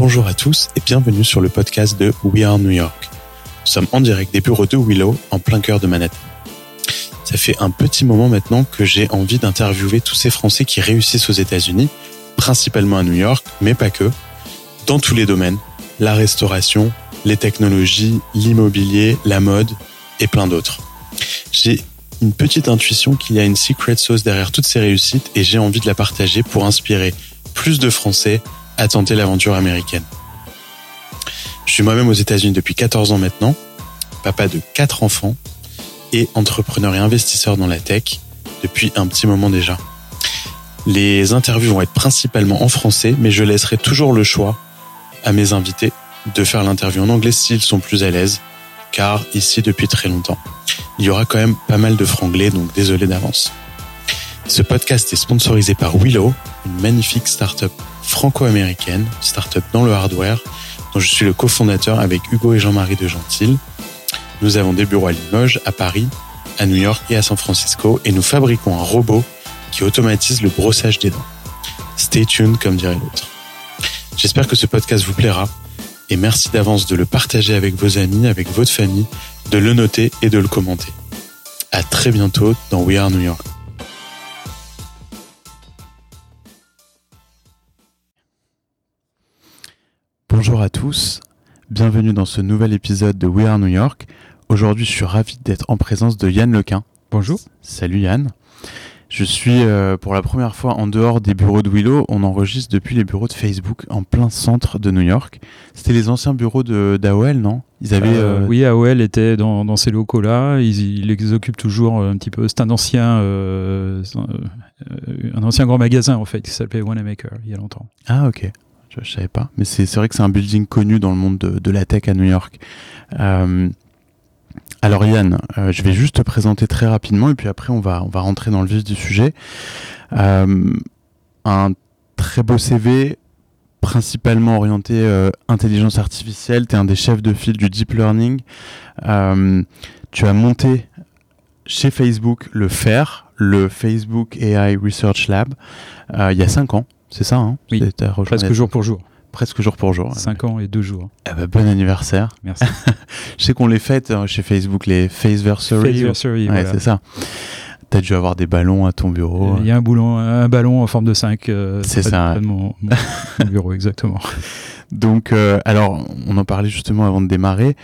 Bonjour à tous et bienvenue sur le podcast de We Are New York. Nous sommes en direct des bureaux de Willow, en plein cœur de Manhattan. Ça fait un petit moment maintenant que j'ai envie d'interviewer tous ces Français qui réussissent aux États-Unis, principalement à New York, mais pas que, dans tous les domaines, la restauration, les technologies, l'immobilier, la mode et plein d'autres. J'ai une petite intuition qu'il y a une secret sauce derrière toutes ces réussites et j'ai envie de la partager pour inspirer plus de Français à tenter l'aventure américaine. Je suis moi-même aux États-Unis depuis 14 ans maintenant, papa de 4 enfants et entrepreneur et investisseur dans la tech depuis un petit moment déjà. Les interviews vont être principalement en français, mais je laisserai toujours le choix à mes invités de faire l'interview en anglais s'ils sont plus à l'aise, car ici depuis très longtemps, il y aura quand même pas mal de franglais, donc désolé d'avance. Ce podcast est sponsorisé par Willow, une magnifique startup franco-américaine, startup dans le hardware, dont je suis le cofondateur avec Hugo et Jean-Marie de Gentil. Nous avons des bureaux à Limoges, à Paris, à New York et à San Francisco, et nous fabriquons un robot qui automatise le brossage des dents. Stay tuned, comme dirait l'autre. J'espère que ce podcast vous plaira, et merci d'avance de le partager avec vos amis, avec votre famille, de le noter et de le commenter. À très bientôt dans We Are New York. Bonjour à tous, bienvenue dans ce nouvel épisode de We Are New York. Aujourd'hui, je suis ravi d'être en présence de Yann Lequin. Bonjour. Salut Yann. Je suis euh, pour la première fois en dehors des bureaux de Willow. On enregistre depuis les bureaux de Facebook en plein centre de New York. C'était les anciens bureaux d'AOL, non? Ils avaient. Euh, euh, oui, AOL était dans, ces locaux-là. Ils, les occupent toujours un petit peu. C'est un ancien, un ancien grand magasin en fait qui s'appelait Wanamaker il y a longtemps. Ah ok. Je, je savais pas. Mais c'est vrai que c'est un building connu dans le monde de, la tech à New York. Alors Yann, euh, je vais juste te présenter très rapidement et puis après on va, on va rentrer dans le vif du sujet. Euh, un très beau CV, principalement orienté euh, intelligence artificielle. Tu es un des chefs de file du deep learning. tu as monté chez Facebook le FAIR, le Facebook AI Research Lab, il y a 5 ans. C'est ça, hein Oui, presque jour pour jour presque jour pour jour. 5 ans et 2 jours. Eh ben, bon anniversaire. Merci. je sais qu'on les fête hein, chez Facebook, les Faceversary. Faceversary, ouais, c'est ça. T'as dû avoir des ballons à ton bureau. Il y a un, boulon, un ballon en forme de 5. Euh, c'est ça. De mon, bureau, exactement. Donc, euh, alors, on en parlait justement avant de démarrer.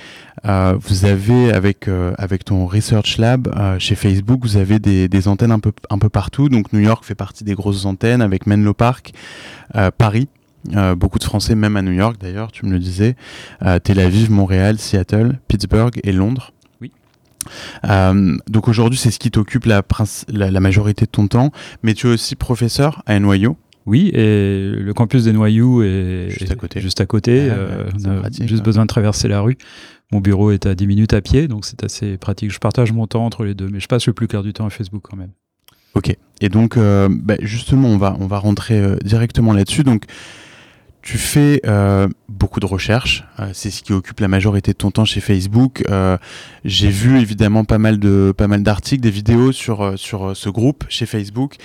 Euh, vous avez, avec, euh, avec ton Research Lab euh, chez Facebook, vous avez des, des, antennes un peu, un peu partout. Donc, New York fait partie des grosses antennes avec Menlo Park, Paris, euh, beaucoup de Français, même à New York d'ailleurs, tu me le disais. Euh, Tel Aviv, Montréal, Seattle, Pittsburgh et Londres. Oui. Euh, donc aujourd'hui, c'est ce qui t'occupe la, la, majorité de ton temps, mais tu es aussi professeur à NYU. Oui, et le campus des Noyaux est juste à côté. Juste à côté. Ah, on a juste besoin de traverser la rue. Mon bureau est à 10 minutes à pied, donc c'est assez pratique. Je partage mon temps entre les deux, mais je passe le plus clair du temps à Facebook quand même. Ok. Et donc, bah, justement, on va, on va rentrer directement là-dessus. Donc, tu fais euh, beaucoup de recherches, euh, c'est ce qui occupe la majorité de ton temps chez Facebook. Euh, j'ai vu évidemment pas mal de d'articles, des vidéos sur sur ce groupe chez Facebook,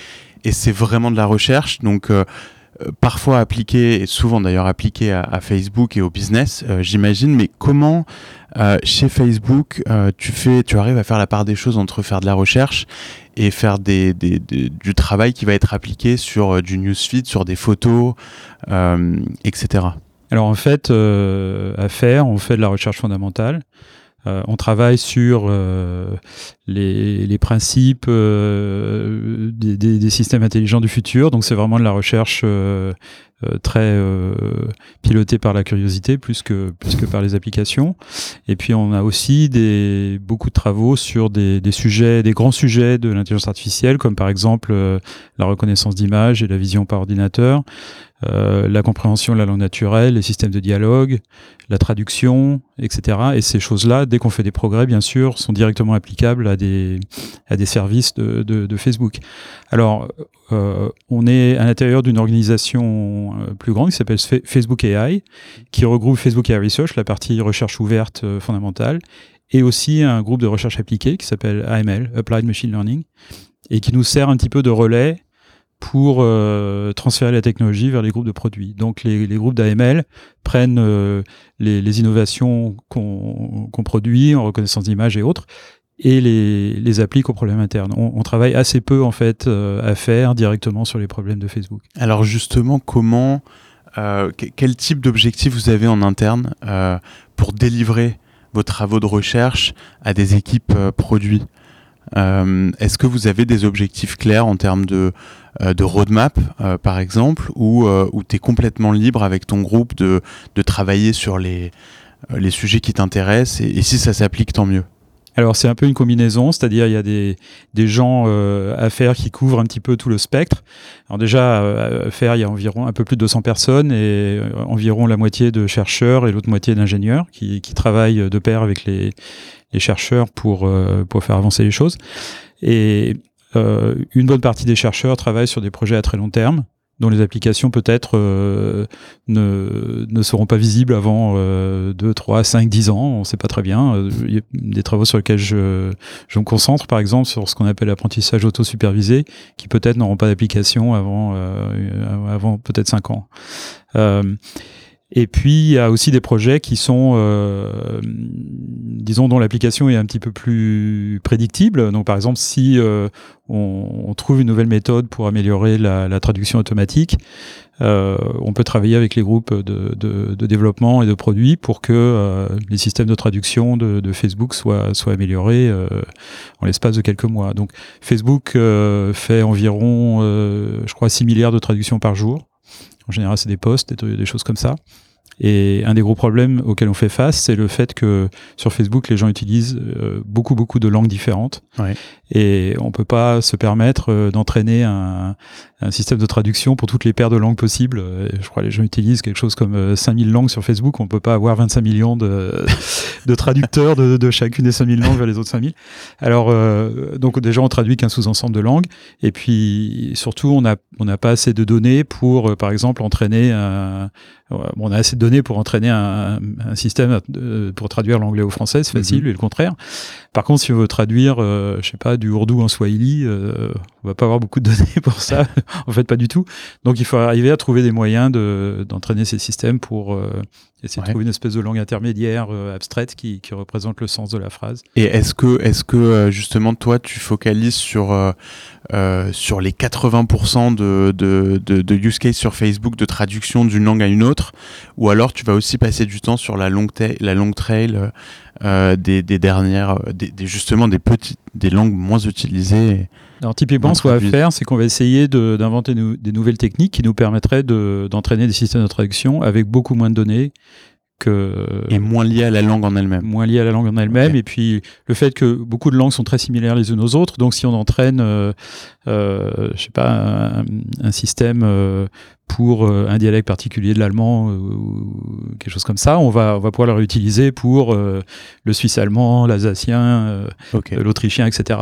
et c'est vraiment de la recherche. Donc parfois appliqué, et souvent d'ailleurs appliqué à, Facebook et au business, j'imagine. Mais comment chez Facebook tu fais, tu arrives à faire la part des choses entre faire de la recherche et faire du travail qui va être appliqué sur euh, du newsfeed, sur des photos, euh, etc. Alors en fait, euh, à faire, on fait de la recherche fondamentale. Euh, on travaille sur euh, les, principes euh, des, systèmes intelligents du futur. Donc c'est vraiment de la recherche très pilotée par la curiosité plus que, plus que par les applications. Et puis on a aussi des, beaucoup de travaux sur des, sujets, des grands sujets de l'intelligence artificielle, comme par exemple la reconnaissance d'images et la vision par ordinateur. Euh, la compréhension de la langue naturelle, les systèmes de dialogue, la traduction, etc. Et ces choses-là, dès qu'on fait des progrès, bien sûr, sont directement applicables à des, à des services de, de, de Facebook. Alors, euh, on est à l'intérieur d'une organisation euh, plus grande qui s'appelle Facebook AI, qui regroupe Facebook AI Research, la partie recherche ouverte fondamentale, et aussi un groupe de recherche appliquée qui s'appelle AML, Applied Machine Learning, et qui nous sert un petit peu de relais pour euh, transférer la technologie vers les groupes de produits. Donc les, groupes d'AML prennent euh, les, les, innovations qu'on produit en reconnaissance d'image et autres et les, les appliquent aux problèmes internes. On, on travaille assez peu en fait euh, à faire directement sur les problèmes de Facebook. Alors justement, comment, quel type d'objectif vous avez en interne pour délivrer vos travaux de recherche à des équipes produits? Euh, Est-ce que vous avez des objectifs clairs en termes de, euh, de roadmap, euh, par exemple, ou tu es complètement libre avec ton groupe de, de travailler sur les, les sujets qui t'intéressent et si ça s'applique, tant mieux? Alors c'est un peu une combinaison, c'est-à-dire il y a des, des gens euh, à faire qui couvrent un petit peu tout le spectre. Alors déjà à faire il y a environ un peu plus de 200 personnes et environ la moitié de chercheurs et l'autre moitié d'ingénieurs qui, qui travaillent de pair avec les, les chercheurs pour, euh, pour faire avancer les choses. Et euh, une bonne partie des chercheurs travaillent sur des projets à très long terme dont les applications peut-être euh, ne, seront pas visibles avant euh, 2, 3, 5, 10 ans, on ne sait pas très bien. Euh, il y a des travaux sur lesquels je, me concentre, par exemple, sur ce qu'on appelle l'apprentissage auto-supervisé, qui peut-être n'auront pas d'application avant, avant peut-être 5 ans. Et puis il y a aussi des projets qui sont, euh, disons, dont l'application est un petit peu plus prédictible. Donc par exemple, si euh, on, trouve une nouvelle méthode pour améliorer la, traduction automatique, euh, on peut travailler avec les groupes de, de, de, développement et de produits pour que euh, les systèmes de traduction de, de Facebook soient, soient améliorés euh, en l'espace de quelques mois. Donc Facebook fait environ, je crois, 6 milliards de traductions par jour. En général, c'est des posts, des, des, choses comme ça. Et un des gros problèmes auxquels on fait face, c'est le fait que sur Facebook, les gens utilisent euh, beaucoup, beaucoup de langues différentes. Ouais. Et on peut pas se permettre euh, d'entraîner un, un, système de traduction pour toutes les paires de langues possibles. Euh, je crois que les gens utilisent quelque chose comme 5000 langues sur Facebook. On peut pas avoir 25 millions de, de traducteurs de, de, chacune des 5000 langues vers les autres 5000. Alors, euh, donc déjà, on traduit qu'un sous-ensemble de langues. Et puis, surtout, on n'a on a pas assez de données pour, par exemple, entraîner un, on a assez de données pour entraîner un, un système pour traduire l'anglais au français, c'est facile, mm -hmm. et le contraire. Par contre, si on veut traduire, euh, je sais pas, du ourdou en swahili, euh, on va pas avoir beaucoup de données pour ça. en fait, pas du tout. Donc, il faut arriver à trouver des moyens d'entraîner de, ces systèmes pour euh, essayer ouais. de trouver une espèce de langue intermédiaire euh, abstraite qui, qui, représente le sens de la phrase. Et est-ce que, est-ce que euh, justement toi tu focalises sur euh, euh sur les 80% de, de, de, de, use case sur Facebook de traduction d'une langue à une autre, ou alors tu vas aussi passer du temps sur la longue la longue trail euh, des, des, dernières, des, des, justement des petites, des langues moins utilisées. Alors typiquement, ce qu'on va faire, c'est qu'on va essayer d'inventer nou des nouvelles techniques qui nous permettraient d'entraîner de, des systèmes de traduction avec beaucoup moins de données que et moins liées à la langue en elle-même. Moins liées à la langue en elle-même, okay. et puis le fait que beaucoup de langues sont très similaires les unes aux autres. Donc si on entraîne, euh, euh, je sais pas, un, un système euh, pour euh, un dialecte particulier de l'allemand ou quelque chose comme ça, on va on va pouvoir le réutiliser pour euh, le suisse allemand, l'alsacien, okay. l'autrichien, etc.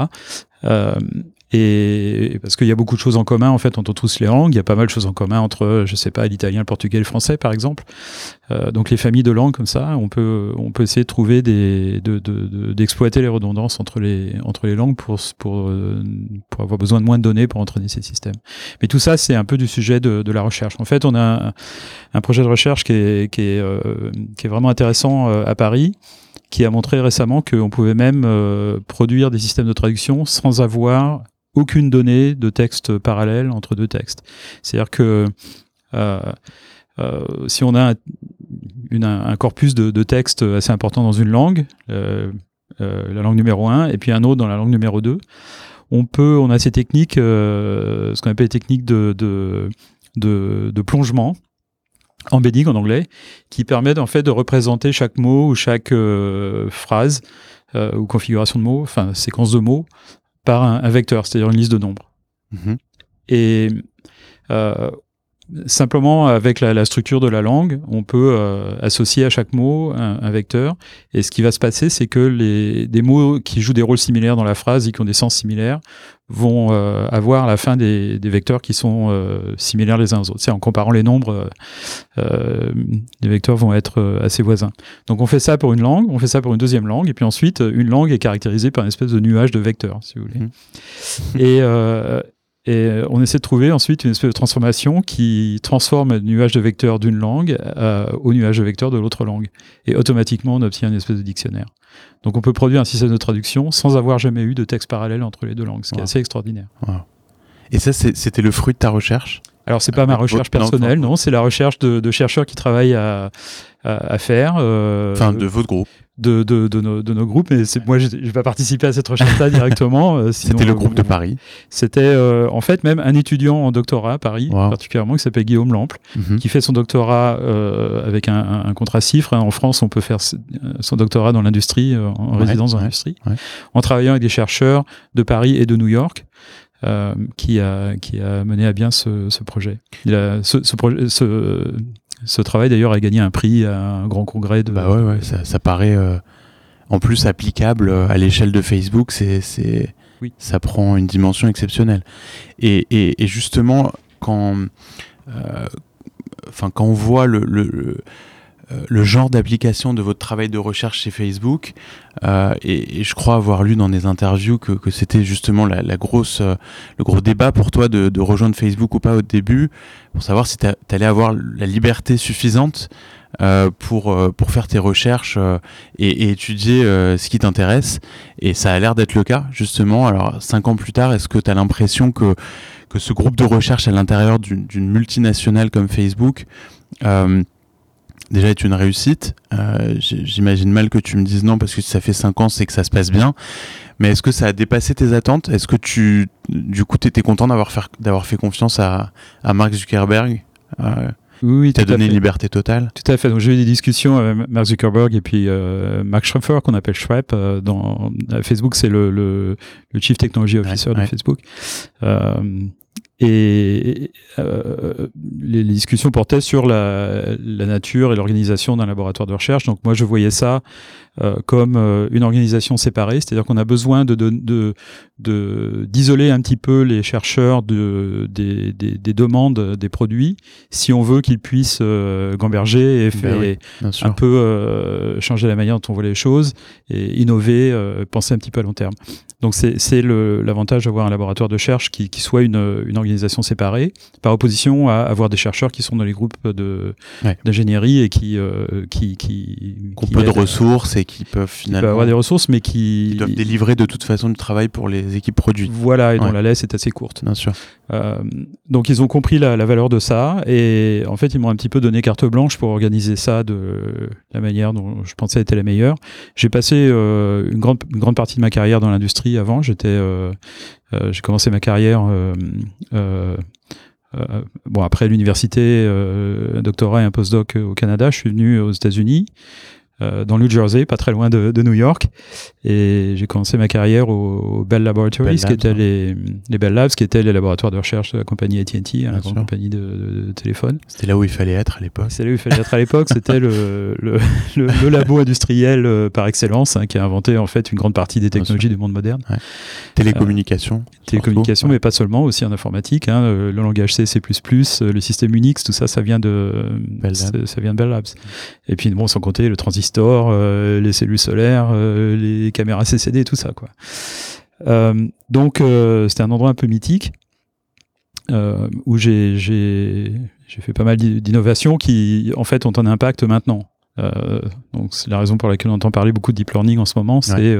Et parce qu'il y a beaucoup de choses en commun en fait entre tous les langues, il y a pas mal de choses en commun entre, je sais pas, l'italien, le portugais, le français par exemple. Euh, donc les familles de langues comme ça, on peut on peut essayer de trouver des d'exploiter de, de, les redondances entre les entre les langues pour pour pour avoir besoin de moins de données pour entraîner ces systèmes. Mais tout ça c'est un peu du sujet de, de la recherche. En fait, on a un, un projet de recherche qui est qui est euh, qui est vraiment intéressant euh, à Paris qui a montré récemment qu'on pouvait même euh, produire des systèmes de traduction sans avoir aucune donnée de texte parallèle entre deux textes. C'est-à-dire que euh, euh, si on a un, corpus de, de textes assez important dans une langue, euh, la langue numéro 1, et puis un autre dans la langue numéro 2, on peut, on a ces techniques, ce qu'on appelle les techniques de, de, de, de plongement, embedding en anglais, qui permettent en fait de représenter chaque mot ou chaque phrase ou configuration de mots, enfin séquence de mots, par un, un vecteur, c'est-à-dire une liste de nombres. Mm -hmm. Et euh, simplement avec la, la, structure de la langue, on peut euh, associer à chaque mot un, un, vecteur. Et ce qui va se passer, c'est que les, des mots qui jouent des rôles similaires dans la phrase et qui ont des sens similaires vont euh, avoir à la fin des, des vecteurs qui sont euh, similaires les uns aux autres. C'est en comparant les nombres, les vecteurs vont être assez voisins. Donc on fait ça pour une langue, on fait ça pour une deuxième langue, et puis ensuite une langue est caractérisée par une espèce de nuage de vecteurs, si vous voulez. Mmh. et Et euh, on essaie de trouver ensuite une espèce de transformation qui transforme le nuage de vecteurs d'une langue euh, au nuage de vecteurs de l'autre langue. Et automatiquement, on obtient une espèce de dictionnaire. Donc on peut produire un système de traduction sans avoir jamais eu de texte parallèle entre les deux langues, ce qui est assez extraordinaire. Et ça, c'était le fruit de ta recherche? Alors c'est pas ma recherche personnelle, non, c'est la recherche de, chercheurs qui travaillent à, faire. Euh, enfin, de votre groupe de, de, de, nos, de nos groupes, mais moi je vais pas participer à cette recherche-là directement. Euh, c'était le groupe de Paris. C'était euh, en fait même un étudiant en doctorat à Paris, particulièrement, qui s'appelle Guillaume Lample, mhm. qui fait son doctorat avec un, un, contrat cifre. En France, on peut faire son doctorat dans l'industrie, en résidence dans l'industrie, en travaillant avec des chercheurs de Paris et de New York. Euh, qui, a, qui a mené à bien ce, ce projet. Il a, ce, ce, projet, ce, ce travail d'ailleurs a gagné un prix à un grand congrès de. Bah ouais, ouais ça, ça paraît euh, en plus applicable euh, à l'échelle de Facebook. C'est, c'est, oui. ça prend une dimension exceptionnelle. Et, et, et justement, quand, euh, quand on voit le, le le genre d'application de votre travail de recherche chez Facebook. Euh, et, je crois avoir lu dans des interviews que, que c'était justement la, la, grosse, euh, le gros débat pour toi de, de, rejoindre Facebook ou pas au début, pour savoir si tu allais avoir la liberté suffisante euh, pour, pour faire tes recherches et, et, étudier ce qui t'intéresse. Et ça a l'air d'être le cas, justement. Alors, cinq ans plus tard, est-ce que tu as l'impression que, que ce groupe de recherche à l'intérieur d'une multinationale comme Facebook euh, déjà est une réussite. Euh, J'imagine mal que tu me dises non parce que ça fait 5 ans, c'est que ça se passe bien. Mais est-ce que ça a dépassé tes attentes? Est-ce que tu, du coup, tu étais content d'avoir fait, confiance à, à Mark Zuckerberg? Euh, oui, tu as donné une liberté totale? Tout à fait. Donc j'ai eu des discussions avec Mark Zuckerberg et puis euh, Mark Schreffer qu'on appelle Schrepp euh, dans Facebook, c'est le, le, le, Chief Technology Officer de Facebook. Euh, et euh, les, discussions portaient sur la, la nature et l'organisation d'un laboratoire de recherche. Donc moi, je voyais ça euh, comme euh, une organisation séparée, c'est-à-dire qu'on a besoin de, d'isoler un petit peu les chercheurs de, des, des, des demandes des produits si on veut qu'ils puissent gamberger et, ben un peu changer la manière dont on voit les choses et innover, penser un petit peu à long terme. Donc c'est l'avantage d'avoir un laboratoire de recherche qui, qui soit une, une, organisation séparée, par opposition à avoir des chercheurs qui sont dans les groupes d'ingénierie et qui, qui, qui, qui ont peu de ressources et qui peuvent finalement avoir des ressources, mais qui doivent délivrer de toute façon du travail pour les équipes produits. Voilà, et dont la laisse est assez courte. Bien sûr. Euh, donc ils ont compris la, valeur de ça, et en fait ils m'ont un petit peu donné carte blanche pour organiser ça de la manière dont je pensais était la meilleure. J'ai passé euh, une grande une grande partie de ma carrière dans l'industrie avant. J'étais euh, j'ai commencé ma carrière bon, après l'université, un doctorat et un postdoc au Canada, je suis venu aux États-Unis. Euh, dans le New Jersey, pas très loin de, de New York. Et j'ai commencé ma carrière au, Bell Laboratories, qui étaient les, les, Bell Labs, qui étaient les laboratoires de recherche de la compagnie AT&T, hein, la grande compagnie de, de, téléphone. C'était là où il fallait être à l'époque. C'était là où il fallait être à l'époque. C'était le, le, le, labo industriel euh, par excellence, hein, qui a inventé en fait une grande partie des technologies du monde moderne. Ouais. Télécommunications. Euh, télécommunications, mais pas seulement, aussi en informatique. Hein, le langage C, C++, le système Unix, tout ça, ça vient de, Bell ça vient de Bell Labs. Et puis bon, sans compter le transistor euh, les cellules solaires, euh, les caméras CCD, tout ça quoi. Euh, donc c'était un endroit un peu mythique où j'ai fait pas mal d'innovations qui en fait ont un impact maintenant. donc c'est la raison pour laquelle on entend parler beaucoup de deep learning en ce moment, c'est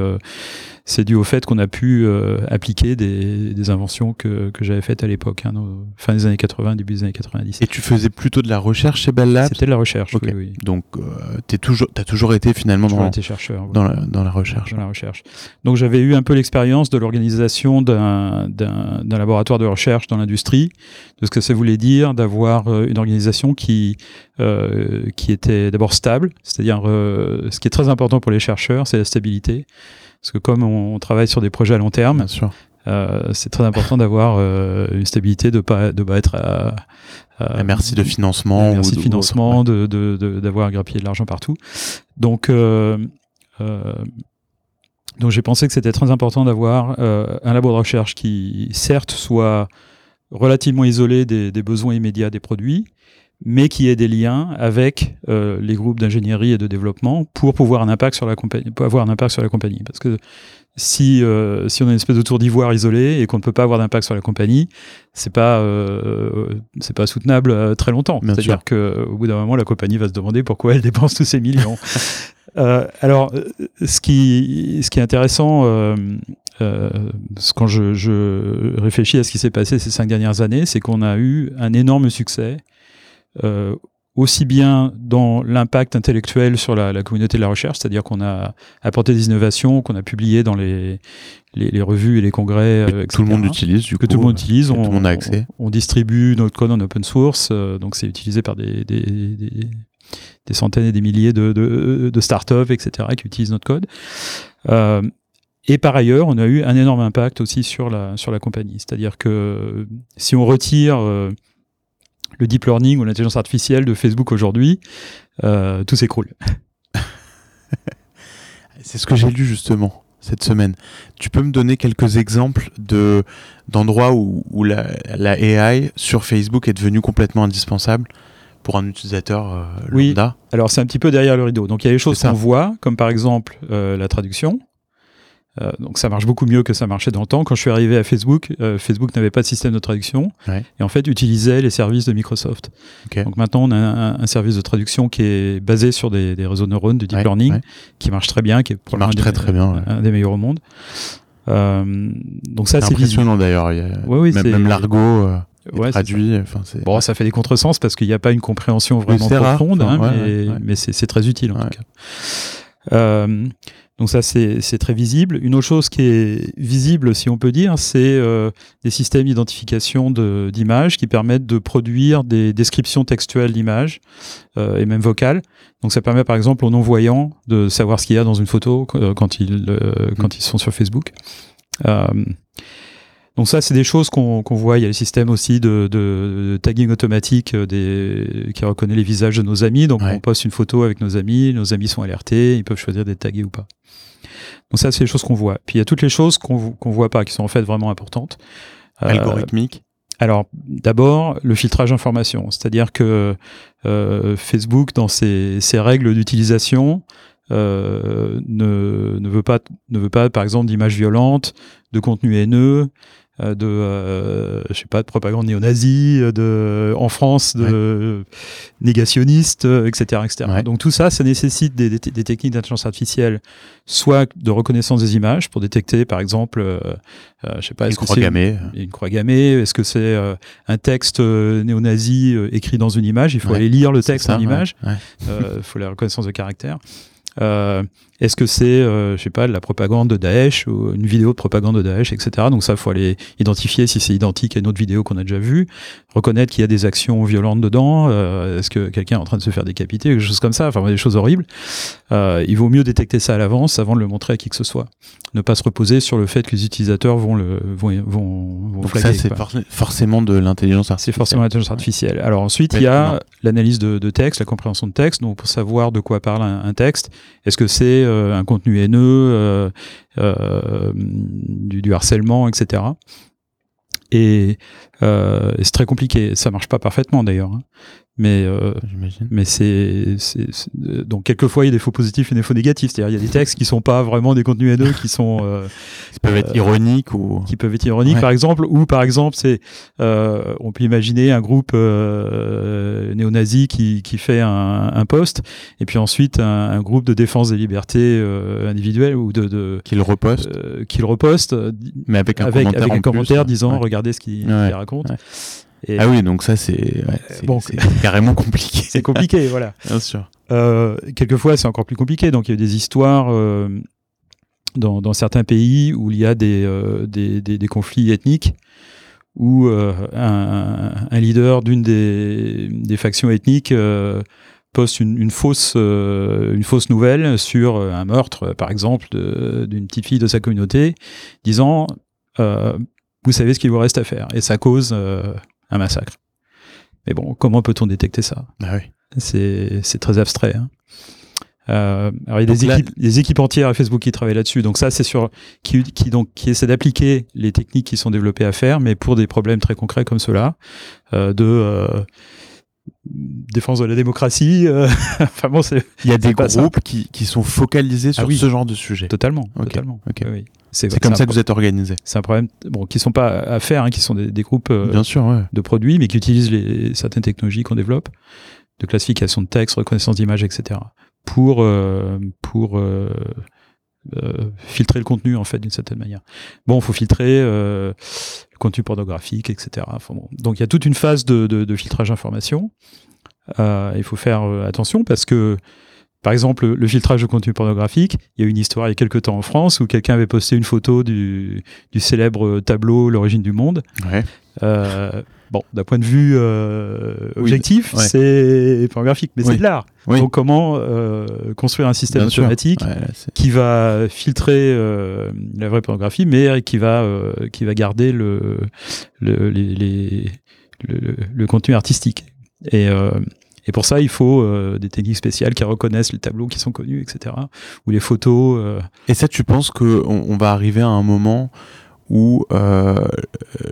c'est dû au fait qu'on a pu euh, appliquer des, des, inventions que, que j'avais faites à l'époque, hein, fin des années 80, début des années 90. Et tu faisais plutôt de la recherche chez Bell Labs? C'était de la recherche, oui, oui. Donc, euh, tu toujours, as toujours été finalement dans, été chercheur, dans, la, dans, la, recherche. Dans la recherche. Donc, j'avais eu un peu l'expérience de l'organisation d'un laboratoire de recherche dans l'industrie, de ce que ça voulait dire d'avoir euh, une organisation qui, euh, qui était d'abord stable, c'est-à-dire ce qui est très important pour les chercheurs, c'est la stabilité. Parce que comme on travaille sur des projets à long terme, euh, c'est très important d'avoir euh, une stabilité, de pas de pas être à, à merci de financement, merci de financement, de d'avoir de, grappillé de l'argent partout. Donc euh, donc j'ai pensé que c'était très important d'avoir un labo de recherche qui certes soit relativement isolé des, des besoins immédiats des produits, mais qui ait des liens avec euh, les groupes d'ingénierie et de développement pour pouvoir un impact sur la compagnie, pour avoir un impact sur la compagnie. Parce que si euh, si on a une espèce de tour d'ivoire isolé et qu'on ne peut pas avoir d'impact sur la compagnie, c'est pas euh, c'est pas soutenable très longtemps. C'est-à-dire sûr. que au bout d'un moment, la compagnie va se demander pourquoi elle dépense tous ces millions. Alors, ce qui ce qui est intéressant. Euh, quand je, je réfléchis à ce qui s'est passé ces cinq dernières années, c'est qu'on a eu un énorme succès aussi bien dans l'impact intellectuel sur la, la communauté de la recherche, c'est-à-dire qu'on a apporté des innovations qu'on a publiées dans les, les, les revues et les congrès, euh, Tout le monde utilise, du que coup. tout le monde utilise. que On, tout le monde a accès. On, on distribue notre code en open source, euh, donc c'est utilisé par des, des, des, des centaines et des milliers de, de, de startups, etc., qui utilisent notre code. Euh, et par ailleurs, on a eu un énorme impact aussi sur la, sur la compagnie. C'est-à-dire que si on retire euh, le deep learning ou l'intelligence artificielle de Facebook aujourd'hui, euh, tout s'écroule. C'est ce que j'ai lu justement cette semaine. Tu peux me donner quelques exemples de d'endroits où, où la, la AI sur Facebook est devenue complètement indispensable pour un utilisateur euh, Oui. lambda? Alors c'est un petit peu derrière le rideau. Donc il y a des choses qu'on voit, comme par exemple euh, la traduction. Euh, donc ça marche beaucoup mieux que ça marchait dans le temps. Quand je suis arrivé à Facebook, euh, Facebook n'avait pas de système de traduction Ouais. et en fait utilisait les services de Microsoft. Donc maintenant on a un, un service de traduction qui est basé sur des, des réseaux de neurones de deep Ouais, learning ouais. qui marche très bien, qui est probablement marche un très, des- très bien, un des meilleurs au monde. Euh, donc ça C'est impressionnant d'ailleurs. a- oui, même, l'argot Ouais, traduit. Enfin, Bon, ça fait des contresens parce qu'il n'y a pas une compréhension vraiment rare, profonde, hein, ouais, mais, ouais, ouais. mais c'est très utile en tout cas. Euh, donc ça, c'est très visible. Une autre chose qui est visible, si on peut dire, c'est euh, des systèmes d'identification de- d'images qui permettent de produire des descriptions textuelles d'images euh, et même vocales. Donc ça permet par exemple aux non-voyants de savoir ce qu'il y a dans une photo euh, quand ils, euh, quand ils sont sur Facebook. Donc ça, c'est des choses qu'on voit. Il y a le système aussi de, de- de tagging automatique euh, des, qui reconnaît les visages de nos amis. Donc Ouais. on poste une photo avec nos amis, nos amis sont alertés, ils peuvent choisir d'être tagués ou pas. Donc ça, c'est les choses qu'on voit. Puis il y a toutes les choses qu'on qu'on voit pas, qui sont en fait vraiment importantes. Euh, algorithmique. alors, d'abord, le filtrage d'informations, c'est-à-dire que euh, Facebook, dans ses, ses règles d'utilisation, euh, ne, ne veut pas, ne veut pas, par exemple, d'images violentes, de contenu haineux, de, euh, je sais pas, de propagande néo-nazie, de, en France, de négationnistes, euh, etc., etc. Ouais. Donc tout ça, ça nécessite des, des, des techniques d'intelligence artificielle, soit de reconnaissance des images pour détecter, par exemple, euh, euh, je sais pas, Une croix gammée. une croix gammée Est-ce que c'est euh, un texte euh, néo-nazi euh, écrit dans une image Il faut Ouais, aller lire le texte en ouais, image. ouais. Il faut la reconnaissance de caractère. Est-ce que c'est, euh, je sais pas, de la propagande de Daesh ou une vidéo de propagande de Daesh, etc. Donc ça, il faut aller identifier si c'est identique à une autre vidéo qu'on a déjà vue, reconnaître qu'il y a des actions violentes dedans. euh, Est-ce que quelqu'un est en train de se faire décapiter, quelque chose comme ça, enfin des choses horribles. Euh, il vaut mieux détecter ça à l'avance avant de le montrer à qui que ce soit. Ne pas se reposer sur le fait que les utilisateurs vont le vont vont, vont Donc flaguer, ça, c'est for- forcément de l'intelligence C'est artificielle. forcément l'intelligence artificielle. Alors ensuite, il y a l'analyse de, de texte, la compréhension de texte. Donc pour savoir de quoi parle un, un texte, est-ce que c'est euh, un contenu haineux, euh, euh, du, harcèlement, etc. Et, euh, et c'est très compliqué. Ça marche pas parfaitement d'ailleurs. Mais euh, J'imagine. mais c'est euh, donc quelquefois il y a des faux positifs et des faux négatifs. C'est-à-dire il y a des textes qui sont pas vraiment des contenus haineux, qui sont euh, Ça peut être euh, ironique ou. qui peuvent être ironiques Ouais. par exemple ou par exemple c'est euh, on peut imaginer un groupe euh, néo-nazi qui, qui fait un, un post et puis ensuite un, un groupe de défense des libertés euh, individuelles ou de, de Qu'il reposte, qui le reposte mais avec un avec, commentaire. avec un plus. commentaire disant Ouais. regardez ce qu'il Ouais. qu'il raconte Ouais. Et Ah oui, donc ça, c'est ouais, c'est- bon, c'est carrément compliqué. c'est compliqué voilà Bien sûr. Euh, quelquefois, c'est encore plus compliqué. Donc, il y a des histoires euh, dans, dans certains pays où il y a des, euh, des, des, des conflits ethniques où euh, un, un leader d'une des, des factions ethniques euh, poste une, une fausse euh, une fausse nouvelle sur euh, un meurtre, par exemple, d'une petite fille de sa communauté, disant euh, vous savez ce qu'il vous reste à faire, et ça cause euh, un massacre. Mais bon, comment peut-on détecter ça? Ah oui. c'est très abstrait. hein. Euh, alors il y a des là- équipes, des équipes entières à Facebook qui travaillent là-dessus. Donc ça, c'est sur qui, qui donc qui essaie d'appliquer les techniques qui sont développées à faire, mais pour des problèmes très concrets comme cela, euh, de euh, défense de la démocratie. enfin bon, c'est. Il y a des groupes qui, qui, sont focalisés sur ah ce genre de sujet. Totalement, totalement. Oui. C'est comme ça que vous êtes organisé. C'est un problème, bon, qui sont pas à faire, hein, qui sont des, des groupes Bien sûr, de produits, mais qui utilisent les, certaines technologies qu'on développe, de classification de texte, reconnaissance d'images, etc., pour pour euh, filtrer le contenu en fait d'une certaine manière. Bon, il faut filtrer euh, le contenu pornographique, etc. Enfin, bon. Donc il y a toute une phase de, de, de filtrage d'informations. Euh, il faut faire euh, attention parce que par exemple, le filtrage de contenu pornographique, il y a eu une histoire il y a quelques temps en France où quelqu'un avait posté une photo du, du célèbre tableau L'origine du monde. Ouais. Euh, bon, d'un point de vue euh, objectif, c'est pornographique, mais c'est de l'art. Donc, comment euh, construire un système automatique qui va filtrer la vraie pornographie, mais qui va qui va garder le le, les, le, le contenu artistique. Et et pour ça, il faut euh, des techniques spéciales qui reconnaissent les tableaux qui sont connus, etc. Ou les photos. Euh. Et ça, tu penses qu'on on va arriver à un moment où euh,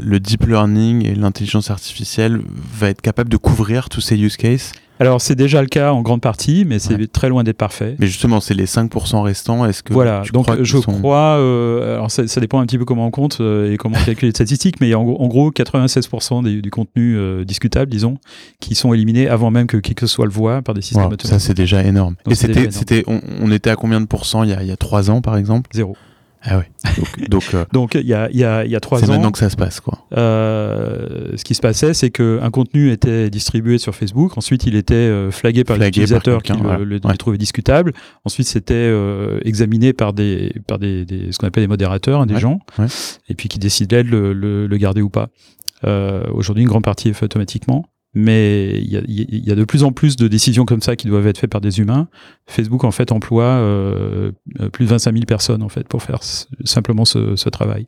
le deep learning et l'intelligence artificielle va être capable de couvrir tous ces use cases? Alors c'est déjà le cas en grande partie, mais c'est très loin d'être parfait. Mais justement, c'est les 5% restants. Est-ce que voilà Donc je crois. Euh, alors ça, ça, dépend un petit peu comment on compte euh, et comment on calcule les statistiques, mais en, en gros 96% du contenu euh, discutable, disons, qui sont éliminés avant même que qui que ce soit le voit par des systèmes. Ça c'est déjà énorme. et c'était, c'était, on, on, était à combien de pourcents il y a, il y a 3 ans par exemple? Zéro. Ah ouais. Donc, euh, donc, il y a, y, a, y a trois ans. C'est maintenant que ça se passe, quoi. Euh, ce qui se passait, c'est qu'un contenu était distribué sur Facebook. Ensuite, il était euh, flagué par l'utilisateur qui le, trouvait discutable. Ensuite, c'était euh, examiné par des, par des, des ce qu'on appelle des modérateurs, hein, des gens, et puis qui décidaient de le, le, le garder ou pas. Aujourd'hui, une grande partie est faite automatiquement mais il y a, de plus en plus de décisions comme ça qui doivent être faites par des humains. Facebook en fait emploie euh, plus de 25 000 personnes en fait pour faire simplement ce, travail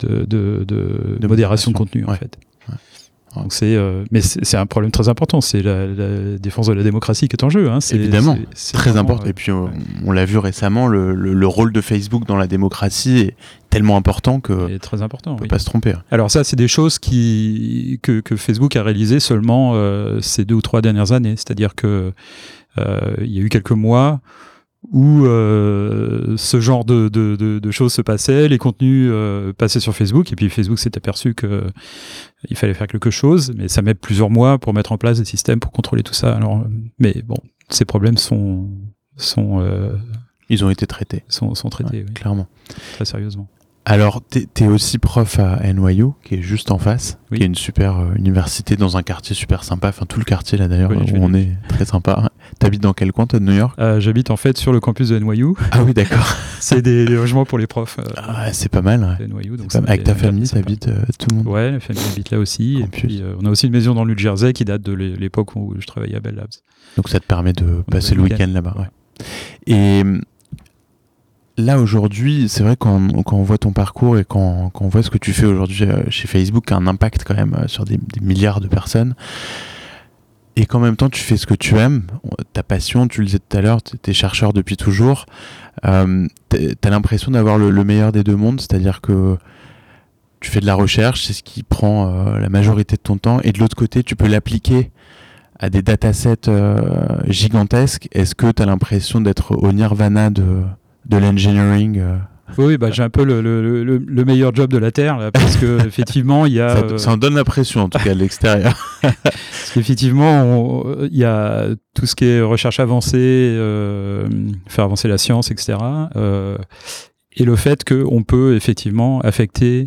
de, de, modération de contenu en fait. Donc c'est, euh, mais c'est un problème très important. C'est la, défense de la démocratie qui est en jeu. Hein. C'est, Évidemment, c'est très important. Et puis on, l'a vu récemment, le, le, rôle de Facebook dans la démocratie est tellement important que est très important. On peut pas se tromper. Hein. Alors ça, c'est des choses qui que, que Facebook a réalisées seulement euh, ces deux ou trois dernières années. C'est-à-dire que euh, il y a eu quelques mois où euh, ce genre de, de, de, de, choses se passaient, les contenus euh, passaient sur Facebook, et puis Facebook s'est aperçu que euh, il fallait faire quelque chose, mais ça met plusieurs mois pour mettre en place des systèmes pour contrôler tout ça. Alors, mais bon, ces problèmes sont sont euh, ils ont été traités, sont, sont traités, oui. clairement, très sérieusement. Alors, tu es, aussi prof à NYU, qui est juste en face, qui est une super euh, université dans un quartier super sympa. Enfin, tout le quartier là d'ailleurs, où on est très sympa. T'habites dans quel coin, toi, de New York? Euh, J'habite en fait sur le campus de NYU. Ah oui, d'accord. c'est des, logements pour les profs. Euh, ah, c'est pas mal. NYU, donc Avec ta famille, t'habites tout le monde Ouais, la famille habite là aussi. Et puis, on a aussi une maison dans le New Jersey qui date de l'époque où je travaillais à Bell Labs. Donc, ça te permet de passer le week-end là-bas. Ouais. Et là aujourd'hui, c'est vrai quand, quand on voit ton parcours et quand, quand on voit ce que tu fais aujourd'hui euh, chez Facebook, qui a un impact quand même euh, sur des, milliards de personnes, et qu'en même temps tu fais ce que tu aimes, ta passion, tu le disais tout à l'heure, tu es chercheur depuis toujours, euh, tu as l'impression d'avoir le, meilleur des deux mondes, c'est-à-dire que tu fais de la recherche, c'est ce qui prend euh, la majorité de ton temps, et de l'autre côté, tu peux l'appliquer à des datasets gigantesques. Est-ce que tu as l'impression d'être au nirvana de de l'engineering euh. Oui, bah, j'ai un peu le, le, le, meilleur job de la Terre, là, parce que effectivement, il y a... Ça, euh, ça, en donne l'impression, en tout cas, à l'extérieur. parce qu'effectivement, il y a tout ce qui est recherche avancée, euh, faire avancer la science, etc. Euh, et le fait qu'on peut effectivement affecter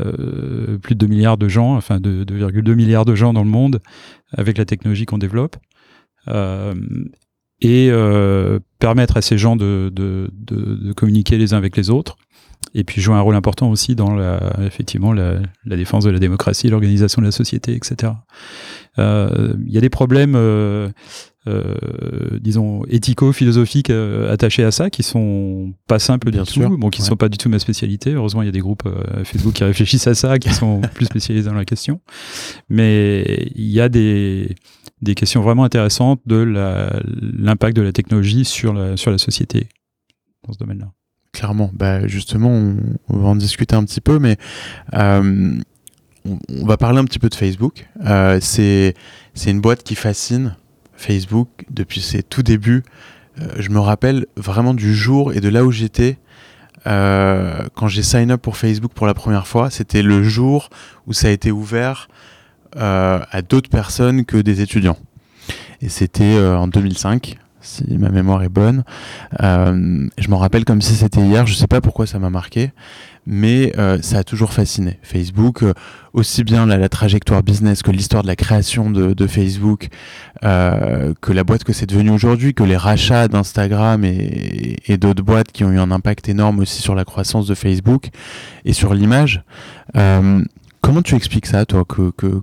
euh, plus de 2 milliards de gens, enfin 2,2 milliards de gens dans le monde avec la technologie qu'on développe. Euh, et euh, permettre à ces gens de, de, de, de, communiquer les uns avec les autres et puis jouer un rôle important aussi dans la, effectivement la, la défense de la démocratie, l'organisation de la société, etc. Il euh, y a des problèmes, euh, euh disons, éthico-philosophiques euh, attachés à ça qui sont pas simples Bien du sûr, tout, bon, qui ouais. sont pas du tout ma spécialité. Heureusement, il y a des groupes Facebook qui réfléchissent à ça, qui sont plus spécialisés dans la question. Mais il y a des des questions vraiment intéressantes de l'impact de la technologie sur la, société dans ce domaine-là. Clairement, bah justement, on, va en discuter un petit peu, mais euh, on, va parler un petit peu de Facebook. Euh, c'est une boîte qui fascine Facebook depuis ses tout débuts. Euh, je me rappelle vraiment du jour et de là où j'étais quand j'ai sign up pour Facebook pour la première fois. C'était le jour où ça a été ouvert à d'autres personnes que des étudiants. Et c'était en 2005 si ma mémoire est bonne. je m'en rappelle comme si c'était hier, je sais pas pourquoi ça m'a marqué mais euh, ça a toujours fasciné. Facebook, euh, aussi bien la, trajectoire business que l'histoire de la création de, Facebook, euh, que la boîte que c'est devenu aujourd'hui, que les rachats d'Instagram et, d'autres boîtes qui ont eu un impact énorme aussi sur la croissance de Facebook et sur l'image. Comment tu expliques ça, toi, que, que,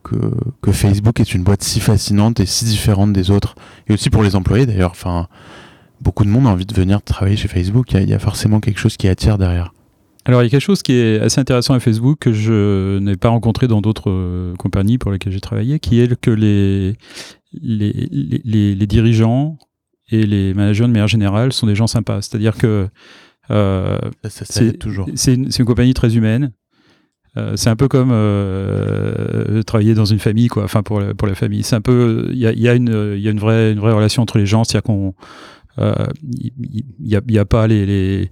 que, Facebook est une boîte si fascinante et si différente des autres Et aussi pour les employés d'ailleurs. Enfin, beaucoup de monde a envie de venir travailler chez Facebook. Il y, y a forcément quelque chose qui attire derrière. Alors, il y a quelque chose qui est assez intéressant à Facebook que je n'ai pas rencontré dans d'autres euh, compagnies pour lesquelles j'ai travaillé, qui est que les, les, les, dirigeants et les managers de manière générale sont des gens sympas. C'est-à-dire que euh, c'est une, une, compagnie très humaine. Euh, c'est un peu comme euh, travailler dans une famille, quoi. Enfin, pour la, pour la famille, c'est un peu. Il y a, y a, une, y a une vraie, une vraie relation entre les gens. C'est-à-dire qu'on il euh, n'y a, y a, pas les, les,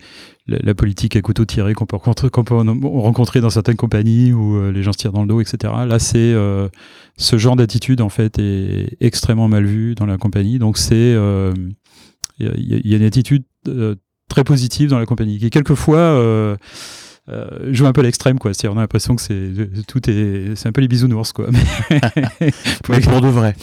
la politique à couteau tiré qu'on peut, rencontrer, qu'on peut rencontrer dans certaines compagnies où euh, les gens se tirent dans le dos, etc. Là, c'est euh, ce genre d'attitude en fait est extrêmement mal vu dans la compagnie. Donc c'est il y, y, a une attitude très positive dans la compagnie qui quelquefois euh, joue un peu à l'extrême quoi. C'est on a l'impression que c'est tout est c'est un peu les bisounours quoi. Mais, pour de vrai.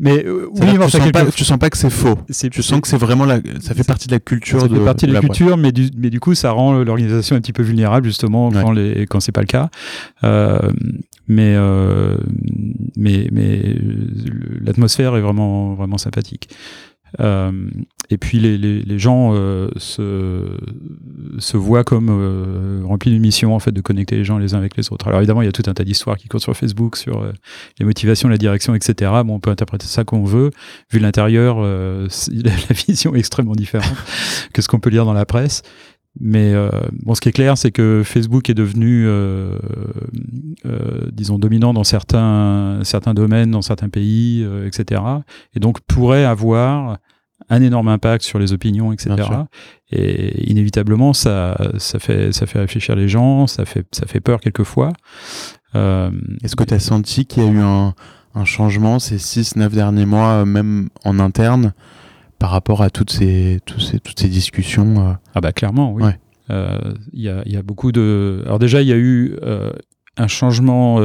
Mais euh, oui, tu, sens pas, tu sens pas que c'est faux. Tu sens que c'est vraiment la, ça fait partie de la culture ça de. fait partie de, la, culture, mais du, mais du coup, ça rend l'organisation un petit peu vulnérable justement quand les quand c'est pas le cas. Euh, mais euh, mais mais l'atmosphère est vraiment vraiment sympathique. Euh, et puis les, les, gens euh, se, se voient comme euh, remplis d'une mission en fait de connecter les gens les uns avec les autres. Alors évidemment, il y a tout un tas d'histoires qui courent sur Facebook sur les motivations, la direction, etc. Bon, on peut interpréter ça comme on veut. Vu l'intérieur, la vision est extrêmement différente que ce qu'on peut lire dans la presse. Mais euh, bon, ce qui est clair, c'est que Facebook est devenu, euh, euh, disons, dominant dans certains, certains domaines, dans certains pays, etc. Et donc pourrait avoir un énorme impact sur les opinions, etc. Et inévitablement, ça, ça, fait, ça fait réfléchir les gens, ça fait, ça fait peur quelquefois. Est-ce que tu as senti qu'il y a eu un, un changement ces 6-9 derniers mois, même en interne par rapport à toutes ces, toutes ces, toutes ces discussions euh. Ah bah clairement, oui. Euh, il y, a, y, a, beaucoup de... Alors déjà, il y a eu euh, un changement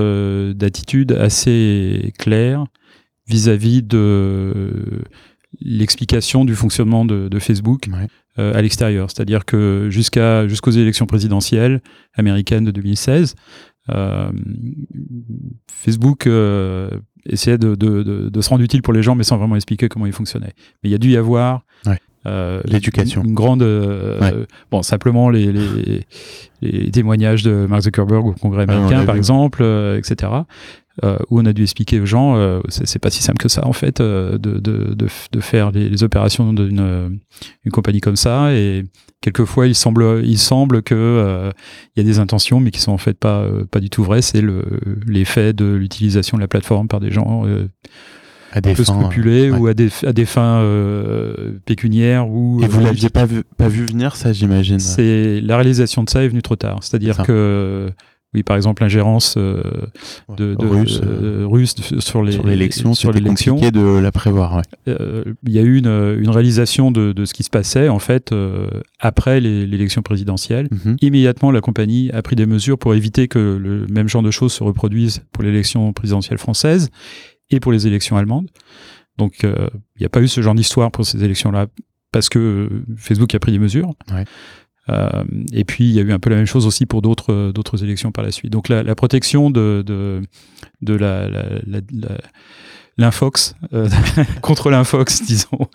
d'attitude assez clair vis-à-vis de l'explication du fonctionnement de, de Facebook à l'extérieur. C'est-à-dire que jusqu'à jusqu'aux élections présidentielles américaines de 2016, Facebook essayer de, de, de, se rendre utile pour les gens, mais sans vraiment expliquer comment il fonctionnait. Mais il y a dû y avoir euh, l'éducation, une, grande, euh, bon, simplement les, les, les, témoignages de Mark Zuckerberg au Congrès américain, par exemple, euh, etc. Euh, où on a dû expliquer aux gens, euh, c'est pas si simple que ça en fait, de, de, de, de, faire les, les opérations d'une une compagnie comme ça. Et quelquefois, il semble, il semble que il y a des intentions, mais qui sont en fait pas pas du tout vraies. C'est l'effet de l'utilisation de la plateforme par des gens à des peu fins, ou à des, à des fins euh, pécuniaires ou et vous l'aviez pas vu pas vu venir ça j'imagine? C'est la réalisation de ça est venue trop tard c'est-à-dire que oui, par exemple, l'ingérence euh, de, de, russe, euh, russe sur les sur l'élection, sur l'élection, compliqué de la prévoir. Ouais. Euh, il y a eu une, une réalisation de, de, ce qui se passait en fait après l'élection présidentielle. Mhm. Immédiatement, la compagnie a pris des mesures pour éviter que le même genre de choses se reproduisent pour l'élection présidentielle française et pour les élections allemandes. Donc, il n'y a pas eu ce genre d'histoire pour ces élections-là parce que Facebook a pris des mesures. Ouais. Euh, et puis il y a eu un peu la même chose aussi pour d'autres d'autres élections par la suite. Donc la, la protection de de, de la, la, la l'infox euh, contre l'infox disons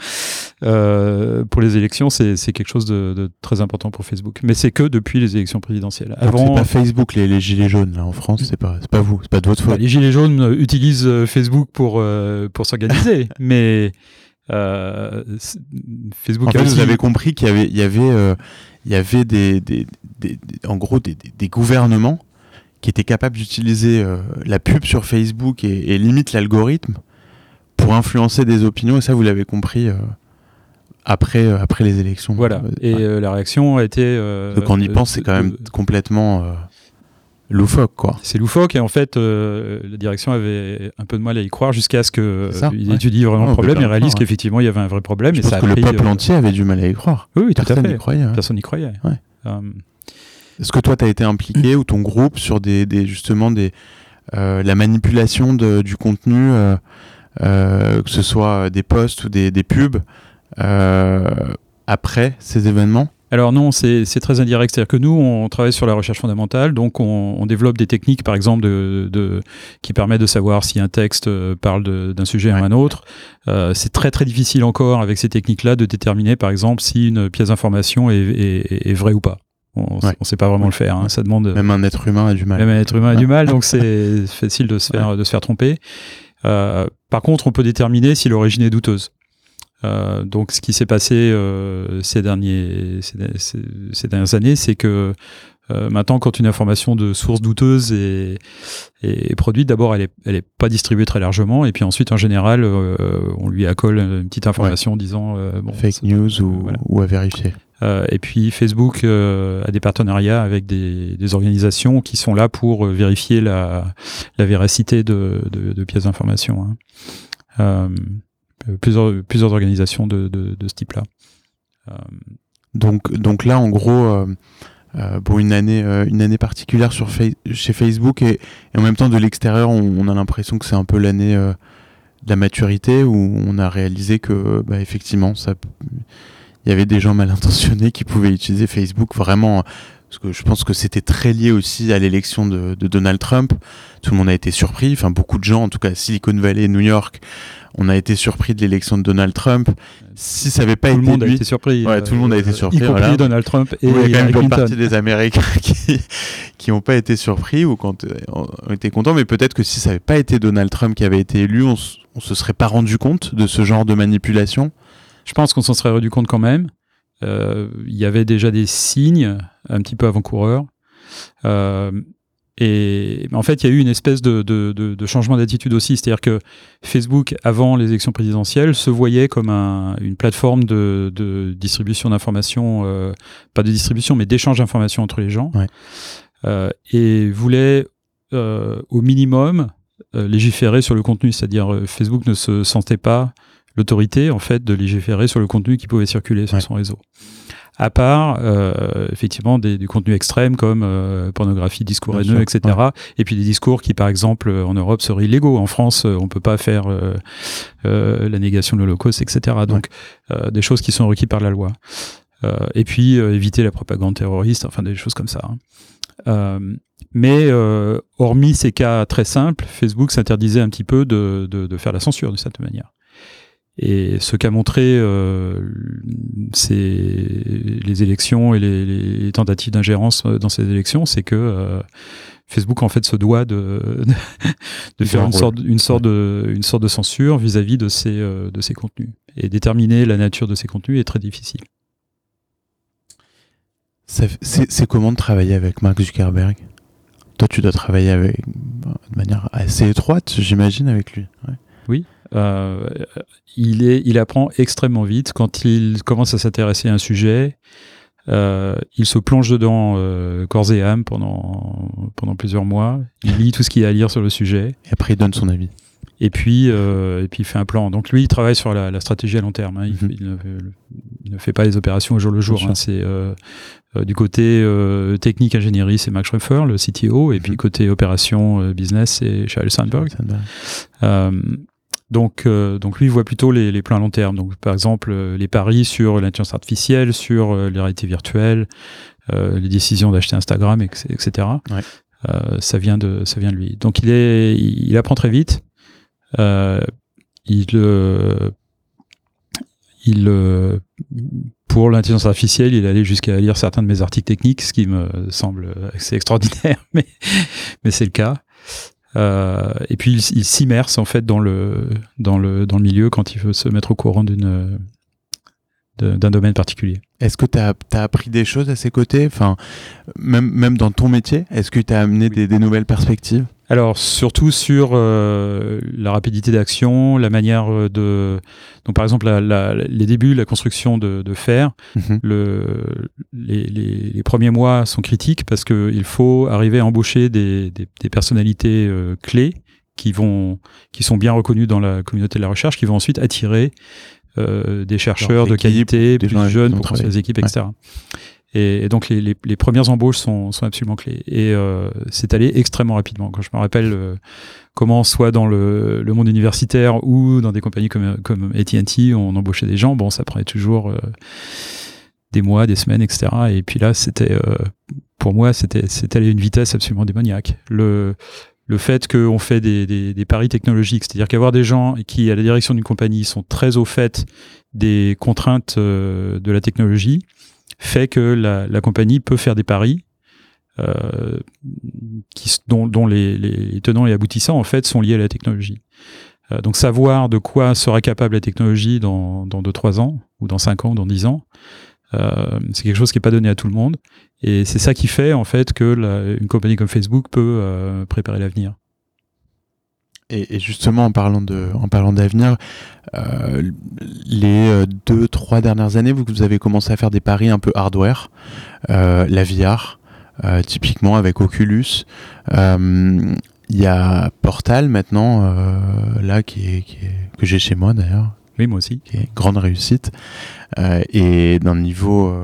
euh, pour les élections c'est quelque chose de, de, très important pour Facebook. Mais c'est que depuis les élections présidentielles. Avant c'est pas Facebook les, les, gilets jaunes là en France c'est pas pas vous c'est pas de votre faute. bah, les gilets jaunes utilisent euh, Facebook pour euh, pour s'organiser. Mais euh, Facebook en fait, vous avez compris qu'il y avait il y avait il y avait des, des, des, en gros des, gouvernements qui était capable d'utiliser euh, la pub sur Facebook et, et limite l'algorithme pour influencer des opinions. Et ça, vous l'avez compris euh, après, euh, après les élections. Voilà. Euh, Et ouais. euh, la réaction a été. euh, Donc, quand on y euh, pense, c'est quand même euh, complètement euh, loufoque, quoi. C'est loufoque et en fait, euh, la direction avait un peu de mal à y croire jusqu'à ce que C'est ça, il ouais. étudie vraiment Ouais, le problème et réalise ouais. qu'effectivement il y avait un vrai problème. Je et pense ça que le peuple euh, entier avait du mal à y croire. Oui, oui, tout à Personne n'y fait. croyait. Personne n'y croyait. Est-ce que toi, tu as été impliqué ou ton groupe sur des, des justement des euh, la manipulation de, du contenu, que ce soit des posts ou des, des pubs, après ces événements? Alors non, c'est très indirect. C'est-à-dire que nous, on travaille sur la recherche fondamentale, donc on, on développe des techniques, par exemple, de, de- qui permettent de savoir si un texte euh, parle d'un sujet Ouais. ou un autre. Euh, c'est très très difficile encore avec ces techniques-là de déterminer, par exemple, si une pièce d'information est, est- est vraie ou pas. On ne sait pas vraiment le faire. hein. Ça demande Même un être humain a du mal. même un être humain a du mal, donc c'est facile de se faire de se faire tromper. Euh, par contre, on peut déterminer si l'origine est douteuse. Euh, donc, ce qui s'est passé euh, ces, derniers, ces, ces- ces dernières années, c'est que euh, maintenant, quand une information de source douteuse est, produite, d'abord, elle est, elle est pas distribuée très largement, et puis ensuite, en général, on lui accole une petite information disant euh, bon, Fake news ou, voilà. ou à vérifier. et puis Facebook a des partenariats avec des, des organisations qui sont là pour vérifier la, la véracité de, de, de pièces d'information. hein. Euh, plusieurs, plusieurs organisations de, de, de ce type-là. Euh, Donc, donc là, en gros, euh, pour une année, une année particulière sur chez Facebook et, en même temps de l'extérieur, on, on a l'impression que c'est un peu l'année de la maturité où on a réalisé que, bah, effectivement, ça, il y avait des gens mal intentionnés qui pouvaient utiliser Facebook vraiment. Parce que je pense que c'était très lié aussi à l'élection de, de Donald Trump. Tout le monde a été surpris. Enfin, beaucoup de gens, en tout cas Silicon Valley, New York, on a été surpris de l'élection de Donald Trump. Si ça n'avait pas tout le été monde a lui, été surpris. Ouais, tout le monde a été surpris, Y compris voilà. Donald Trump et oui, il y a quand même une partie des Américains qui qui n'ont pas été surpris ou quand euh, ont été contents, mais peut-être que si ça n'avait pas été Donald Trump qui avait été élu, on, on se serait pas rendu compte de ce genre de manipulation. Je pense qu'on s'en serait rendu compte quand même. Euh, Il y avait déjà des signes un petit peu avant-coureurs. Euh, et en fait, il y a eu une espèce de, de- de- de changement d'attitude aussi. C'est-à-dire que Facebook, avant les élections présidentielles, se voyait comme un- une plateforme de, de distribution d'informations, euh, pas de distribution, mais d'échange d'informations entre les gens. Ouais. Euh, et voulait euh, au minimum euh, légiférer sur le contenu. C'est-à-dire, euh, Facebook ne se sentait pas l'autorité en fait de légiférer sur le contenu qui pouvait circuler sur Ouais. son réseau. À part euh, effectivement des, du contenu extrême comme euh, pornographie, discours Bien haineux, sûr, etc. Et puis des discours qui, par exemple, euh, en Europe seraient illégaux. En France, euh, on peut pas faire euh, euh, la négation de l'Holocauste, etc. Donc euh, des choses qui sont requises par la loi. Euh, et puis euh, éviter la propagande terroriste, enfin des choses comme ça. hein. Euh, mais euh, hormis ces cas très simples, Facebook s'interdisait un petit peu de, de, de faire la censure d'une certaine manière. Et ce qu'a montré euh, les élections et les, les tentatives d'ingérence euh, dans ces élections, c'est que euh, Facebook en fait se doit de, faire une sorte, une sorte de, une sorte de censure vis-à-vis de ces, de ces contenus. Et déterminer la nature de ces contenus est très difficile. C'est comment de travailler avec Mark Zuckerberg? Toi, tu dois travailler avec, de manière assez étroite, j'imagine, avec lui. Ouais. Euh, il, est, il apprend extrêmement vite. Quand il commence à s'intéresser à un sujet, euh, il se plonge dedans euh, corps et âme pendant, pendant plusieurs mois. Il lit tout ce qu'il y a à lire sur le sujet. Et après, il donne son avis. Et puis, euh, et puis il fait un plan. Donc lui, il travaille sur la, la stratégie à long terme. hein. Il, Mhm. il ne, il ne fait pas les opérations au jour le jour. Hein. C'est du côté technique ingénierie, c'est Max Schreffer, le CTO, et puis Mhm. côté opération business, c'est Sheryl Sandberg. Sandberg. Donc, euh, donc lui il voit plutôt les, les plans à long terme. Donc, par exemple, euh, les paris sur l'intelligence artificielle, sur euh, les réalités virtuelles, euh, les décisions d'acheter Instagram, etc. Ouais. Euh, ça vient de ça vient de lui. Donc il est il, apprend très vite. Euh, il euh, il euh, pour l'intelligence artificielle, il allait jusqu'à lire certains de mes articles techniques, ce qui me semble assez extraordinaire, mais mais c'est le cas. Euh, et puis il, s'immerse en fait dans le dans le dans le milieu quand il veut se mettre au courant d'une d'un domaine particulier. Est-ce que tu as, appris des choses à ses côtés? Enfin, même, même dans ton métier Est-ce que tu as amené des, des, nouvelles perspectives? Alors, surtout sur euh, la rapidité d'action, la manière euh, de... Donc, par exemple, la, la, les débuts, la construction de, de fer, mhm. le, les, les, les, premiers mois sont critiques parce qu'il faut arriver à embaucher des, des, des personnalités euh, clés qui vont qui sont bien reconnues dans la communauté de la recherche, qui vont ensuite attirer euh, des chercheurs de qualité, plus jeunes pour des équipes, etc. Et, donc les, premières embauches sont, absolument clés. Et euh, c'est allé extrêmement rapidement. Quand je me rappelle euh, comment, soit dans le, monde universitaire ou dans des compagnies comme, comme AT&T, on embauchait des gens, bon, ça prenait toujours euh, des mois, des semaines, etc. Et puis là, c'était, pour moi, c'était, allé à une vitesse absolument démoniaque. Le, le fait qu'on fait des, paris technologiques, c'est-à-dire qu'avoir des gens qui, à la direction d'une compagnie, sont très au fait des contraintes de la technologie, fait que la, la, compagnie peut faire des paris euh, dont, les, tenants et aboutissants en fait sont liés à la technologie. Euh, donc savoir de quoi sera capable la technologie dans, dans 2-3 ans, ou dans 5 ans, ou dans 10 ans, euh, c'est quelque chose qui n'est pas donné à tout le monde. Et c'est ça qui fait en fait que une compagnie comme Facebook peut préparer l'avenir. Et, et, justement, en parlant de, en parlant d'avenir, euh, les euh, deux, trois dernières années, vous, vous, avez commencé à faire des paris un peu hardware, euh, la VR, euh, typiquement avec Oculus. Il y a Portal maintenant, là, qui est, qui est, que j'ai chez moi d'ailleurs. Oui, moi aussi. Qui est grande réussite. et d'un niveau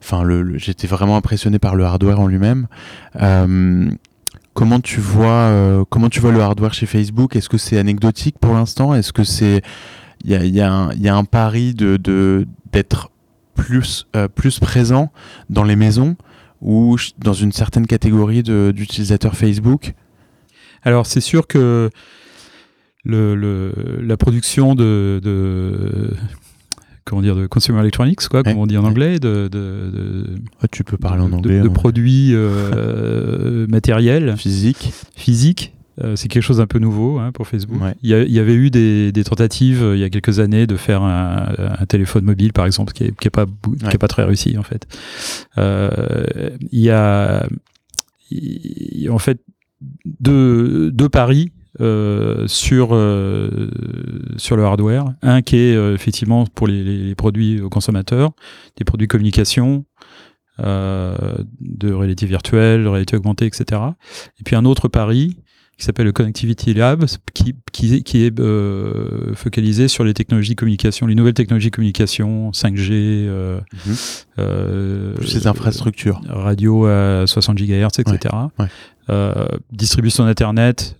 Enfin, le, j'étais vraiment impressionné par le hardware en lui-même. Comment tu vois, euh, comment tu vois le hardware chez Facebook? Est-ce que c'est anecdotique pour l'instant? Est-ce que c'est, il y a, y, a un pari de, d'être plus, euh, plus présent dans les maisons ou dans une certaine catégorie d'utilisateurs Facebook? Alors, c'est sûr que le, la production de comment dire de consumer electronics quoi comme on dit en anglais de, de, de tu peux parler en anglais de, produits euh, matériels. Physiques physiques euh, c'est quelque chose d'un peu nouveau hein, pour Facebook. Il, y a, il, y avait eu des, des, tentatives euh, il y a quelques années de faire un, un téléphone mobile, par exemple, qui est, qui est pas qui est pas très réussi en fait. Euh, il y a il, en fait deux, deux paris euh, sur euh, sur le hardware. Un qui est euh, effectivement pour les, les, produits aux consommateurs, des produits communication, de réalité virtuelle, de réalité augmentée, etc. Et puis un autre pari qui s'appelle le Connectivity Lab, qui, qui, qui est euh, focalisé sur les technologies de communication, les nouvelles technologies de communication, 5G, euh, mmh. euh, ces infrastructures, radio à 60 GHz, etc. Ouais, ouais. distribution d'Internet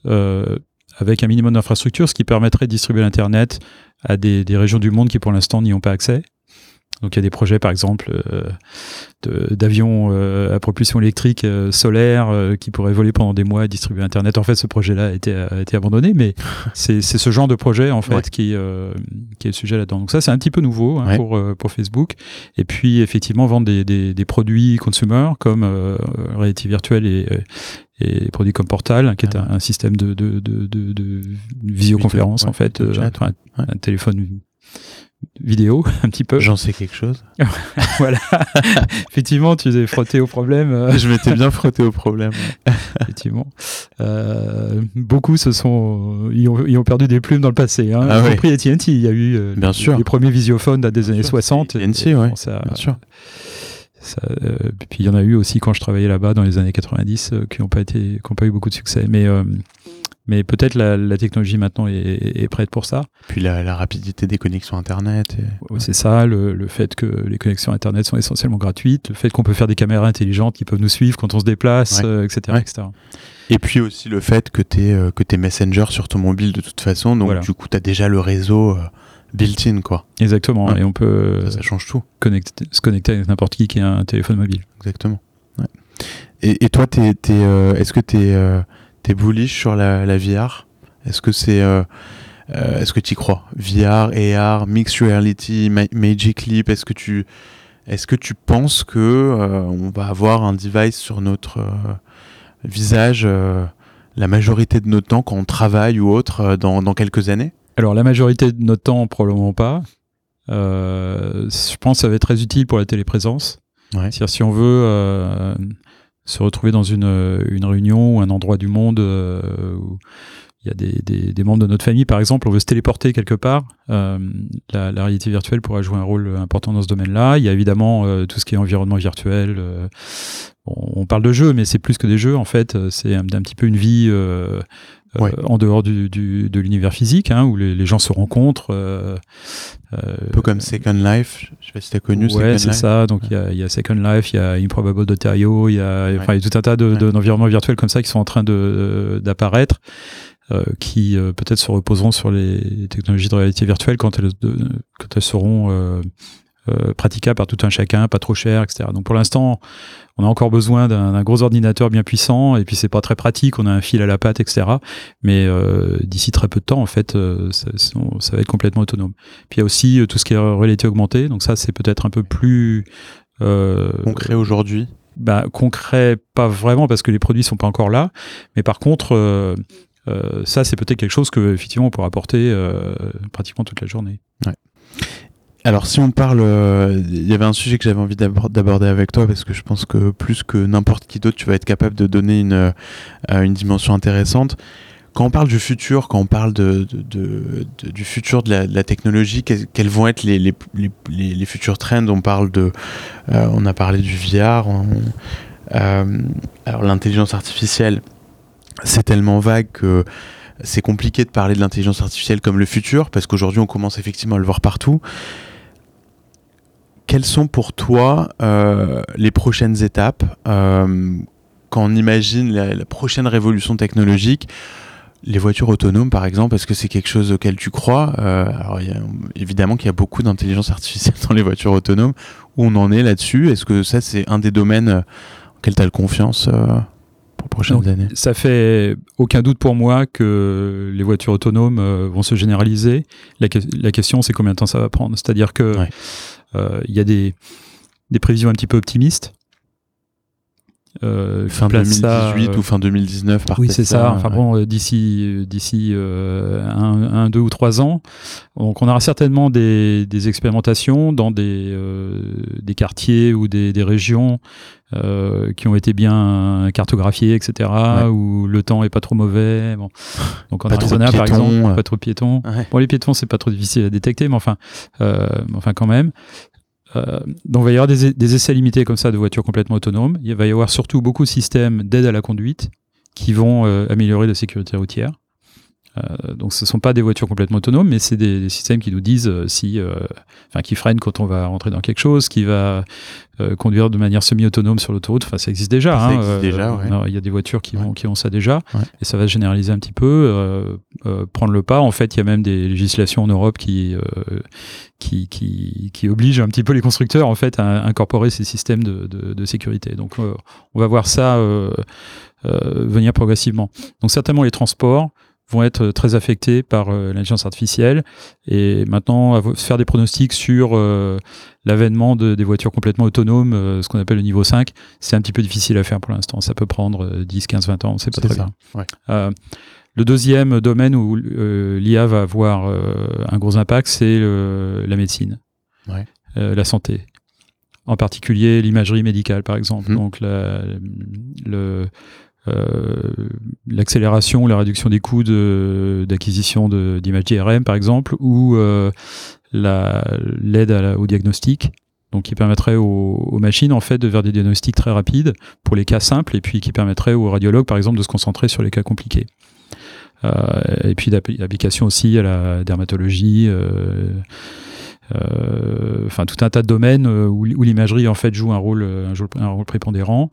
avec un minimum d'infrastructures, ce qui permettrait de distribuer l'Internet à des, des, régions du monde qui pour l'instant n'y ont pas accès. Donc il y a des projets par exemple euh, d'avions euh, à propulsion électrique euh, solaire qui pourraient voler pendant des mois et distribuer Internet. En fait, ce projet-là a été, a été abandonné, mais c'est ce genre de projet en fait ouais. qui, qui est le sujet là-dedans. Donc ça, c'est un petit peu nouveau hein, ouais. pour, pour Facebook. Et puis effectivement, vendre des, des, des produits consumer comme réalité virtuelle et, et produits comme Portal, qui est un, un, système de, de, de, de visioconférence en fait, un, un téléphone vidéo un petit peu. J'en sais quelque chose. voilà. Effectivement, tu t'es frotté au problème. Euh. Je m'étais bien frotté au problème. Effectivement. Euh, beaucoup se sont, ils ont, ont, perdu des plumes dans le passé. Hein. Ah, y compris ouais. AT&T. Il y a eu euh, bien sûr. les premiers visiophones des années 60. AT&T, ouais. Ça, bien sûr. Ça, euh, puis il y en a eu aussi quand je travaillais là-bas dans les années 90 euh, qui n'ont pas été, qui n'ont pas eu beaucoup de succès. Mais mais peut-être la, la, technologie maintenant est, est, prête pour ça. Puis la, la rapidité des connexions Internet. Et... C'est ça, le, le, fait que les connexions Internet sont essentiellement gratuites, le fait qu'on peut faire des caméras intelligentes qui peuvent nous suivre quand on se déplace, ouais. euh, etc., ouais. etc. Et puis aussi le fait que tu es, euh, que es Messenger sur ton mobile de toute façon, donc voilà. du coup tu as déjà le réseau euh, built-in quoi. Exactement, ouais. et on peut ça, ça, change tout. Connecter, se connecter avec n'importe qui qui a un téléphone mobile. Exactement. Et, et, toi, es, es, euh, est-ce que tu es T'es bullish sur la, la VR Est-ce que c'est euh, euh, est-ce que tu y crois VR, AR, mixed reality, ma Magic Leap Est-ce que tu est-ce que tu penses que euh, on va avoir un device sur notre euh, visage euh, la majorité de notre temps quand on travaille ou autre dans, dans quelques années? Alors la majorité de notre temps probablement pas. je pense que ça va être très utile pour la téléprésence. C'est-à-dire si on veut se retrouver dans une, une, réunion ou un endroit du monde où il y a des, des, des, membres de notre famille, par exemple, on veut se téléporter quelque part. Euh, la, la, réalité virtuelle pourrait jouer un rôle important dans ce domaine-là. Il y a évidemment euh, tout ce qui est environnement virtuel. Euh, on, parle de jeux, mais c'est plus que des jeux. En fait, c'est un, petit peu une vie euh, euh, en dehors du, du, de l'univers physique, hein, où les, les, gens se rencontrent. un peu comme Second Life. Je sais pas si tu as connu. Ouais, c'est ça. Donc il y, a, y, a, Second Life, il y a Improbable Ontario, il y a, y a tout un tas d'environnements de, virtuels comme ça qui sont en train d'apparaître. Euh, qui euh, peut-être se reposeront sur les technologies de réalité virtuelle quand elles, quand elles seront euh, praticables par tout un chacun, pas trop cher, etc. Donc pour l'instant, on a encore besoin d'un gros ordinateur bien puissant et puis c'est pas très pratique, on a un fil à la patte, etc. Mais d'ici très peu de temps, en fait, ça, ça, va être complètement autonome. Puis il y a aussi tout ce qui est réalité augmentée, donc ça c'est peut-être un peu plus concret aujourd'hui? Bah, concret, pas vraiment parce que les produits sont pas encore là, mais par contre euh, ça, c'est peut-être quelque chose que effectivement on pourra apporter euh, pratiquement toute la journée. Alors si on parle, euh, il y avait un sujet que j'avais envie d'aborder avec toi parce que je pense que plus que n'importe qui d'autre, tu vas être capable de donner une, une dimension intéressante. Quand on parle du futur, quand on parle de, du futur de la, technologie, quels vont être les, les, les, futurs trends? On parle de, on a parlé du VR. alors l'intelligence artificielle, c'est tellement vague que c'est compliqué de parler de l'intelligence artificielle comme le futur, parce qu'aujourd'hui on commence effectivement à le voir partout. Quelles sont pour toi euh, les prochaines étapes euh, quand on imagine la, prochaine révolution technologique? Les voitures autonomes, par exemple, est-ce que c'est quelque chose auquel tu crois? Euh, Alors, évidemment qu'il y a beaucoup d'intelligence artificielle dans les voitures autonomes. Où on en est là-dessus? Est-ce que ça, c'est un des domaines auxquels tu as confiance prochaines années Ça fait aucun doute pour moi que les voitures autonomes euh, vont se généraliser. La, question, c'est combien de temps ça va prendre. C'est-à-dire que euh, il y a des, des prévisions un petit peu optimistes. Euh, fin 2018 ou fin 2019 par Oui, c'est ça. Enfin bon, d'ici d'ici un, deux ou trois ans, donc on aura certainement des, des expérimentations dans des des quartiers ou des, des régions euh, qui ont été bien cartographiés, etc. Où le temps est pas trop mauvais. Bon. Donc en Arizona, par exemple, pas trop de piétons. Bon, les piétons, c'est pas trop difficile à détecter, mais enfin, euh, enfin quand même. Euh, donc il va y avoir des, des, essais limités comme ça de voitures complètement autonomes. Il va y avoir surtout beaucoup de systèmes d'aide à la conduite qui vont améliorer la sécurité routière. Euh, donc ce ne sont pas des voitures complètement autonomes, mais c'est des, systèmes qui nous disent euh, si, euh, enfin, qui freinent quand on va rentrer dans quelque chose, qui va conduire de manière semi-autonome sur l'autoroute. Enfin, ça existe déjà. Ça hein, existe déjà. Il y a des voitures qui, ont ça déjà, et ça va se généraliser un petit peu, prendre le pas. En fait, il y a même des législations en Europe qui, qui, qui, qui obligent un petit peu les constructeurs en fait à incorporer ces systèmes de, de, de sécurité. Donc, on va voir ça venir progressivement. Donc, certainement les transports vont être très affectés par euh, l'intelligence artificielle. Et maintenant, faire des pronostics sur euh, l'avènement de, des voitures complètement autonomes, euh, ce qu'on appelle le niveau 5, c'est un petit peu difficile à faire pour l'instant. Ça peut prendre 10, 15, 20 ans, c'est pas très bien. le deuxième domaine où l'IA va avoir un gros impact, c'est la médecine, la santé en particulier l'imagerie médicale par exemple. Mmh. Donc la, le, euh, l'accélération, la réduction des coûts d'acquisition d'images IRM par exemple, ou euh, l'aide au diagnostic, donc qui permettrait aux, machines en fait de faire des diagnostics très rapides pour les cas simples, et puis qui permettrait aux radiologues par exemple de se concentrer sur les cas compliqués. Euh, et puis d'application aussi à la dermatologie. Euh, enfin tout un tas de domaines où, l'imagerie en fait joue un rôle, un rôle prépondérant.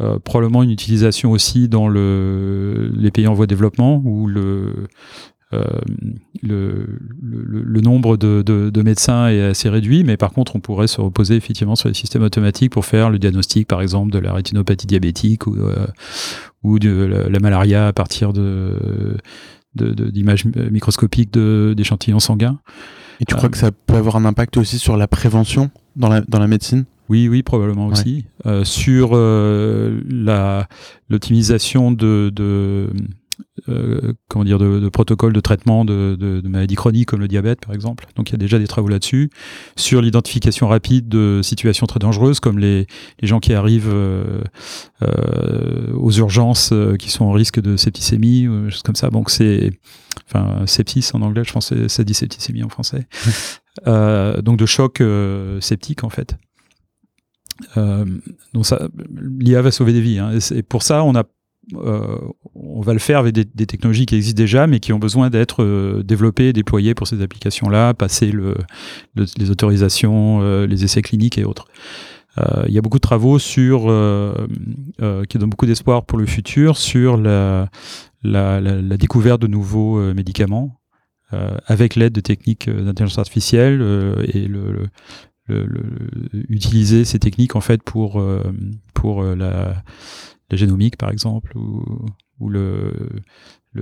Euh, probablement une utilisation aussi dans le, les pays en voie de développement où le, euh, le, le, le, nombre de, de, de, médecins est assez réduit, mais par contre, on pourrait se reposer effectivement sur les systèmes automatiques pour faire le diagnostic, par exemple, de la rétinopathie diabétique ou, euh, ou de la, malaria à partir de d'images microscopiques d'échantillons sanguins. Et tu crois que ça peut avoir un impact aussi sur la prévention dans la, dans la médecine? Oui, oui, probablement aussi. Euh, sur euh, la l'optimisation de, de euh, comment dire, de, de protocoles de traitement de, de, de, maladies chroniques comme le diabète, par exemple. Donc il y a déjà des travaux là-dessus. Sur l'identification rapide de situations très dangereuses, comme les, les gens qui arrivent euh, euh, aux urgences, qui sont en risque de septicémie, ou choses comme ça. Donc c'est, enfin, sepsis en anglais, je pense que ça dit septicémie en français. donc de choc septique, en fait. Donc ça, l'IA va sauver des vies. Hein. Et, pour ça, on a euh, on va le faire avec des, technologies qui existent déjà, mais qui ont besoin d'être euh, développées, déployées pour ces applications-là, passer le, le, les autorisations, euh, les essais cliniques et autres. Euh, il y a beaucoup de travaux sur euh, qui donnent beaucoup d'espoir pour le futur sur la, la découverte de nouveaux médicaments avec l'aide de techniques d'intelligence artificielle et le, utiliser ces techniques en fait pour pour la la génomique par exemple, ou, le,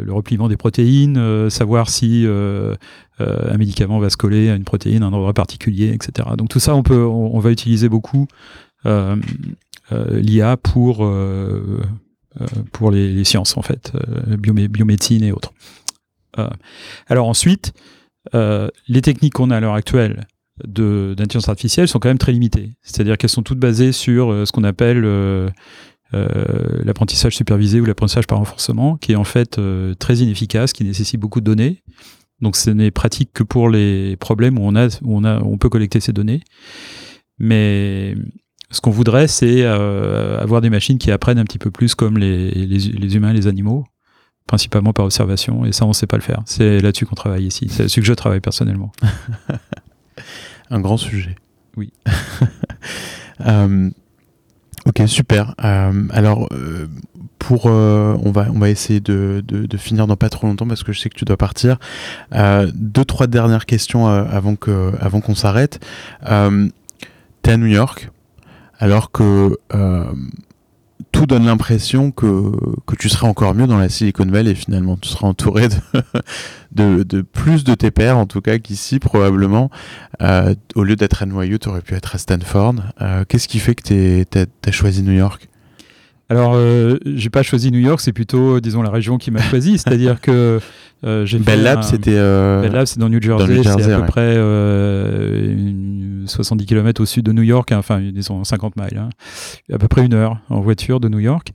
repliement des protéines, euh, savoir si euh, euh, un médicament va se coller à une protéine à un endroit particulier, etc. Donc tout ça, on peut, on, va utiliser beaucoup euh, euh, l'IA pour les, sciences en fait, biomé biomédecine et autres. alors ensuite, les techniques qu'on a à l'heure actuelle d'intelligence artificielle sont quand même très limitées. C'est-à-dire qu'elles sont toutes basées sur ce qu'on appelle euh, euh, l'apprentissage supervisé ou l'apprentissage par renforcement, qui est en fait euh, très inefficace, qui nécessite beaucoup de données. Donc ce n'est pratique que pour les problèmes où on, a, où on, a, on peut collecter ces données. Mais ce qu'on voudrait, c'est euh, avoir des machines qui apprennent un petit peu plus comme les, les, les humains, les animaux, principalement par observation. Et ça, on ne sait pas le faire. C'est là-dessus qu'on travaille ici. C'est là-dessus que je travaille personnellement. un grand sujet. Oui. euh, Ok, super. Euh, alors, euh, pour, on va, on va essayer de, de, de, finir dans pas trop longtemps parce que je sais que tu dois partir. Deux, trois dernières questions avant que, avant qu'on s'arrête. T'es à New York, alors que tout donne l'impression que, que tu serais encore mieux dans la Silicon Valley finalement. Tu seras entouré de, de, de plus de tes pairs, en tout cas qu'ici probablement. Euh, au lieu d'être à NYU, tu aurais pu être à Stanford. Euh, Qu'est-ce qui fait que tu as choisi New York? Alors, euh, j'ai pas choisi New York, c'est plutôt, disons, la région qui m'a choisi. C'est-à-dire que euh, Bell Lab, c'était. Euh... Bell Lab, c'est dans New Jersey, Jersey c'est à ouais. peu près euh, une, 70 km au sud de New York, hein, enfin, disons 50 miles, hein, à peu près une heure en voiture de New York.